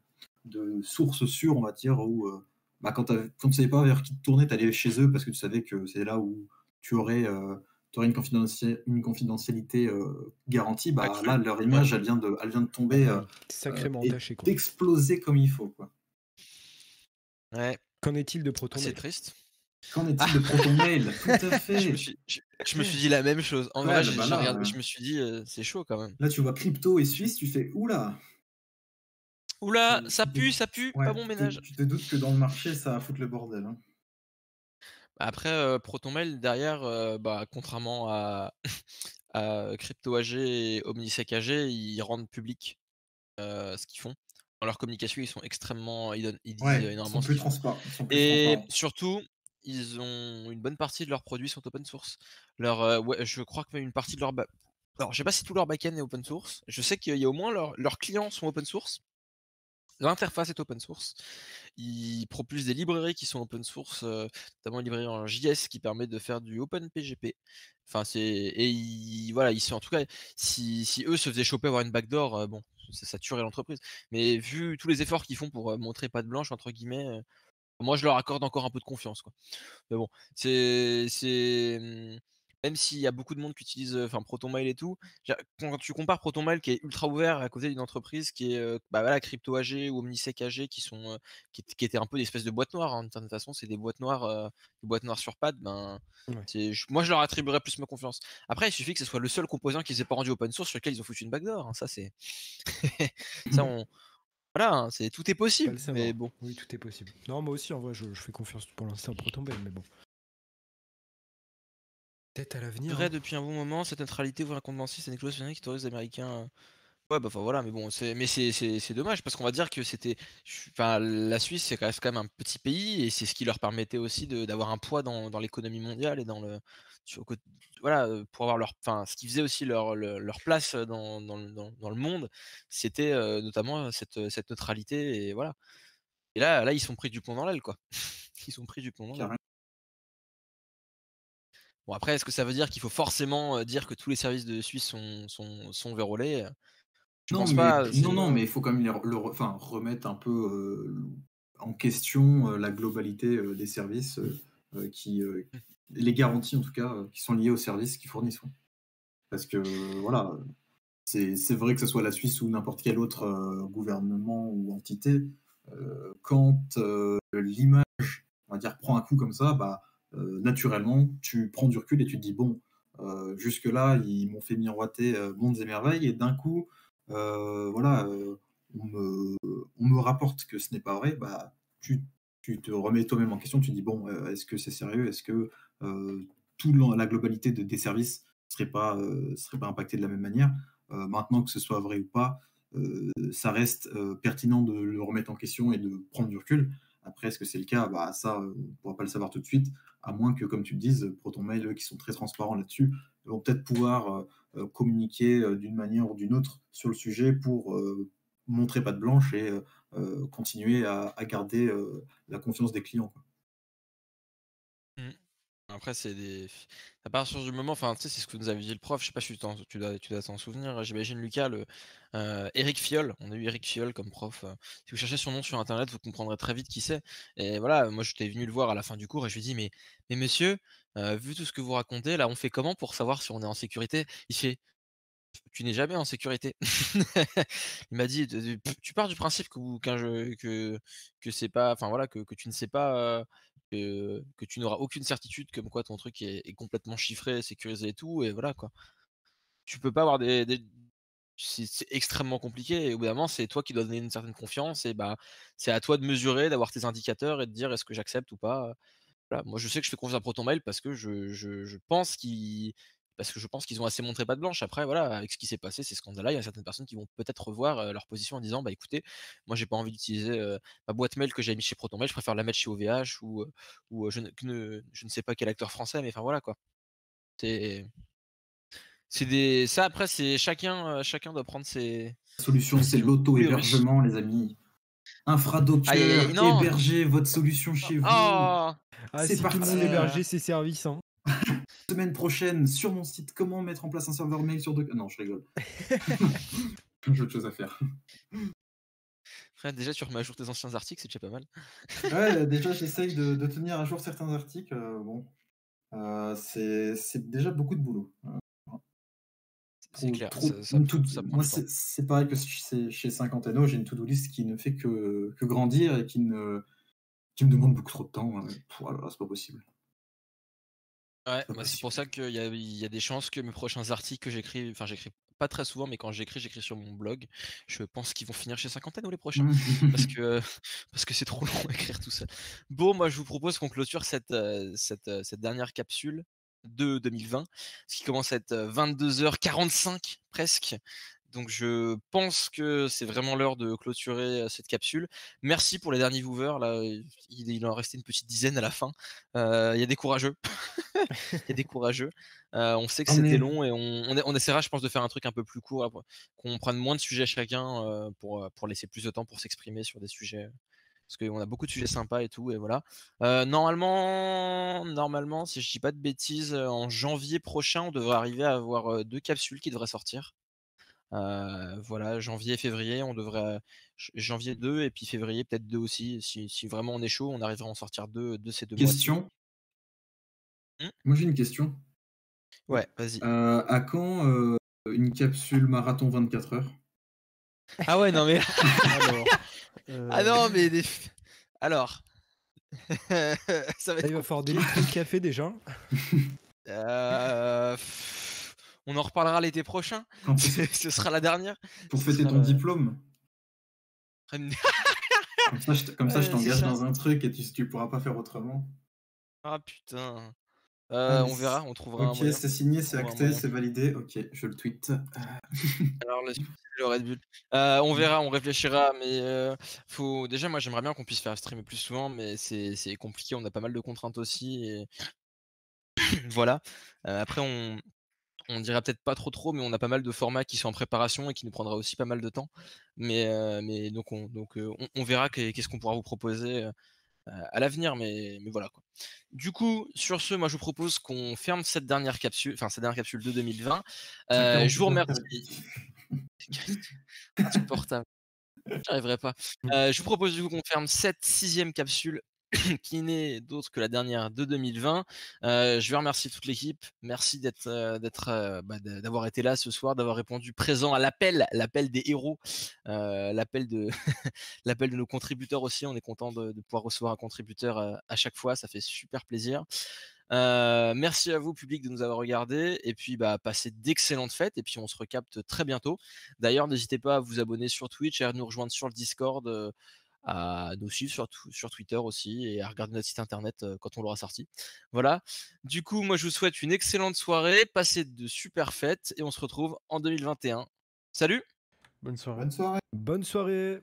de source sûre on va dire où bah, quand, quand tu ne savais pas vers qui te tourner, tu allais chez eux parce que tu savais que c'est là où tu aurais, aurais une, confidentialité, une confidentialité garantie, bah là leur image elle vient de, elle vient de tomber sacrément d'exploser comme il faut quoi. Ouais. Qu'en est-il de Proton C'est triste. Qu'en est-il de Proton Mail Tout à fait. Je me, suis, je, me, suis, dit la même chose. En vrai, bah là, je me suis dit, c'est chaud quand même. Là, tu vois crypto et Suisse, tu fais oula. Oula, ça pue, ça pue, pas bon ménage. Tu te doutes que dans le marché, ça va foutre le bordel. Hein. Après, ProtonMail, derrière, bah, contrairement à, à Crypto AG et Omnisec AG, ils rendent public ce qu'ils font dans leur communication, ils sont extrêmement. Ils, donnent, ils disent énormément. Ils sont plus transparents. Et surtout, ils ont une bonne partie de leurs produits sont open source. Leur, ouais, je crois que une partie de leur. Alors, je sais pas si tout leur backend est open source. Je sais qu'il y a au moins leurs clients sont open source. L'interface est open source. Ils propulsent des librairies qui sont open source, notamment une librairie en JS qui permet de faire du OpenPGP. Enfin, c'est et voilà, ils sont en tout cas, si, eux se faisaient choper avoir une backdoor, bon, ça, ça tuerait l'entreprise. Mais vu tous les efforts qu'ils font pour montrer pas de blanche entre guillemets, moi je leur accorde encore un peu de confiance, quoi. Mais bon, c'est c'est mmh, même s'il y a beaucoup de monde qui utilise enfin ProtonMail et tout, quand tu compares ProtonMail qui est ultra ouvert à côté d'une entreprise qui est bah voilà, Crypto AG ou Omnisec AG qui sont qui, étaient un peu des espèces de boîtes noires hein, de toute façon, c'est des boîtes noires des boîtes noires sur pad ben moi je leur attribuerais plus ma confiance. Après il suffit que ce soit le seul composant qui s'est pas rendu open source sur lequel ils ont foutu une backdoor, hein, ça c'est ça on voilà, hein, c'est tout est possible, mais bon. Oui, tout est possible. Non, moi aussi, en vrai, je, je fais confiance pour l'instant à ProtonMail, mais bon. Peut-être à l'avenir. Vrai, hein. depuis un bon moment, cette neutralité ouvre un compte c'est une clause qui autorise les Américains. Ouais, bah voilà, mais bon, c'est, mais c'est, c'est, dommage parce qu'on va dire que c'était, enfin, la Suisse c'est quand même un petit pays et c'est ce qui leur permettait aussi d'avoir un poids dans, dans l'économie mondiale et dans le, voilà, pour avoir leur, enfin, ce qui faisait aussi leur, leur, place dans, dans, dans, le monde, c'était notamment cette, cette neutralité et voilà. Et là, là, ils sont pris du pont dans l'aile, quoi. ils sont pris du pont dans l'aile. Bon, après, est-ce que ça veut dire qu'il faut forcément dire que tous les services de Suisse sont, sont, sont Je non, pense mais, pas. Non, non, mais il faut quand même le, enfin, remettre un peu en question la globalité des services qui. Mmh. les garanties, en tout cas, qui sont liées aux services qu'ils fournissent. Parce que, voilà, c'est vrai que ce soit la Suisse ou n'importe quel autre gouvernement ou entité, quand l'image, on va dire, prend un coup comme ça, bah naturellement, tu prends du recul et tu te dis, bon, euh, jusque-là, ils m'ont fait miroiter euh, mondes et merveilles, et d'un coup, voilà, on me, rapporte que ce n'est pas vrai, bah, tu, te remets toi-même en question, tu dis, bon, est-ce que c'est sérieux? Est-ce que toute la globalité de, des services serait pas, serait pas impactée de la même manière? Maintenant, que ce soit vrai ou pas, ça reste pertinent de le remettre en question et de prendre du recul. Après, est-ce que c'est le cas? Bah, Ça, on ne pourra pas le savoir tout de suite à moins que, comme tu le dises, ProtonMail, eux, qui sont très transparents là-dessus, vont peut-être pouvoir communiquer d'une manière ou d'une autre sur le sujet pour montrer pas de blanche et continuer à, garder la confiance des clients. Après, c'est des. À partir du moment, enfin, tu sais, c'est ce que nous avait dit le prof. Je sais pas si tu, dois, tu dois t'en souvenir. J'imagine Lucas, le Eric Fiol. On a eu Eric Fiol comme prof. Si vous cherchez son nom sur internet, vous comprendrez très vite qui c'est. Et voilà, moi, j'étais venu le voir à la fin du cours et je lui ai dit, mais, mais monsieur, vu tout ce que vous racontez, là, on fait comment pour savoir si on est en sécurité? Il fait, tu n'es jamais en sécurité. il m'a dit, tu pars du principe que, que, que c'est pas, enfin voilà, que, tu ne sais pas que, tu n'auras aucune certitude comme quoi ton truc est, complètement chiffré, sécurisé et tout, et voilà quoi. Tu peux pas avoir des. C'est extrêmement compliqué, et au bout d'un moment, c'est toi qui dois donner une certaine confiance, et bah c'est à toi de mesurer, d'avoir tes indicateurs et de dire est-ce que j'accepte ou pas. Moi, je sais que je fais confiance à ProtonMail parce que je pense qu'il parce que je pense qu'ils ont assez montré pas de blanche. Après, voilà, avec ce qui s'est passé, ces scandales-là, il y a certaines personnes qui vont peut-être revoir leur position en disant, bah écoutez, moi j'ai pas envie d'utiliser ma boîte mail que j'ai mis chez ProtonMail, je préfère la mettre chez OVH ou, ou je, ne, je, ne, sais pas quel acteur français, mais enfin voilà quoi. C'est c'est des ça après c'est chacun chacun doit prendre ses la solution c'est l'auto-hébergement les amis. Infradocker, héberger votre solution chez vous. Oh ah, c'est si tout le monde héberger ses services. Hein. Semaine prochaine, sur mon site, comment mettre en place un serveur mail sur deux. Non, je rigole. J'ai autre chose à faire. déjà, tu remets à jour tes anciens articles, c'est déjà pas mal. ouais, déjà, j'essaye de, tenir à jour certains articles. Euh, bon, euh, c'est déjà beaucoup de boulot. C'est clair. moi, c'est pareil que chez, Cinquanteno, j'ai une to-do list qui ne fait que, que, grandir et qui, ne, qui me demande beaucoup trop de temps. Voilà, c'est pas possible. Ouais, c'est pour ça qu'il y a, y a des chances que mes prochains articles que j'écris, enfin j'écris pas très souvent, mais quand j'écris, j'écris sur mon blog. Je pense qu'ils vont finir chez Cinquantaine ou les prochains, parce que parce que c'est trop long à écrire tout ça. Bon, moi je vous propose qu'on clôture cette, euh, cette, euh, cette dernière capsule de 2020, ce qui commence à être 22h45 euh, presque. Donc je pense que c'est vraiment l'heure de clôturer cette capsule. Merci pour les derniers viewers. Là, il, en restait une petite dizaine à la fin. Il y a des courageux. Il y a des courageux. on sait que c'était long et on, essaiera, je pense, de faire un truc un peu plus court, qu'on prenne moins de sujets chacun pour, pour laisser plus de temps pour s'exprimer sur des sujets parce qu'on a beaucoup de sujets sympas et tout, et voilà. normalement, normalement, si je dis pas de bêtises, en janvier prochain, on devrait arriver à avoir deux capsules qui devraient sortir. Euh, voilà, janvier, février, on devrait janvier 2 et puis février peut-être 2 aussi. Si, vraiment on est chaud, on arrivera à en sortir deux de ces deux Question. Mmh? Moi j'ai une question. Ouais, vas-y. Euh, à quand euh, une capsule marathon 24 heures? Ah ouais, non mais. Ah non mais alors. ça va être... Il va falloir des litres de café déjà. euh on en reparlera l'été prochain. Ce sera la dernière. Pour fêter ton diplôme. comme ça, je, t'engage dans un truc et tu, tu pourras pas faire autrement. Ah putain. Euh, ah, on verra, on trouvera. Ok, c'est signé, c'est acté, c'est validé. Ok, je le tweet. Alors le, Red Bull. Euh, on verra, on réfléchira, mais euh, faut déjà moi j'aimerais bien qu'on puisse faire streamer plus souvent, mais c'est compliqué. On a pas mal de contraintes aussi et voilà. après on on dirait peut-être pas trop trop, mais on a pas mal de formats qui sont en préparation et qui nous prendra aussi pas mal de temps. Mais, euh, mais donc, on, donc euh, on, verra qu'est-ce qu'on pourra vous proposer euh, à l'avenir, mais, mais voilà quoi. Du coup, sur ce, moi je vous propose qu'on ferme cette dernière capsule, enfin cette dernière capsule de 2020. je vous remercie. Insupportable. J'arriverai pas. je vous propose du coup qu'on ferme cette sixième capsule qui n'est d'autre que la dernière de 2020. Euh, je vais remercier toute l'équipe. Merci euh, euh, bah, d'avoir été là ce soir, d'avoir répondu présent à l'appel, l'appel des héros, l'appel de, nos contributeurs aussi. On est content de, pouvoir recevoir un contributeur à chaque fois. Ça fait super plaisir. merci à vous, public, de nous avoir regardés. Et puis, bah, passez d'excellentes fêtes. Et puis, on se recapte très bientôt. D'ailleurs, n'hésitez pas à vous abonner sur Twitch et à nous rejoindre sur le Discord à nous suivre sur, sur, Twitter aussi et à regarder notre site internet quand on l'aura sorti. Voilà. Du coup, moi, je vous souhaite une excellente soirée, passez de super fêtes et on se retrouve en 2021. Salut Bonne soirée. Bonne soirée. Bonne soirée.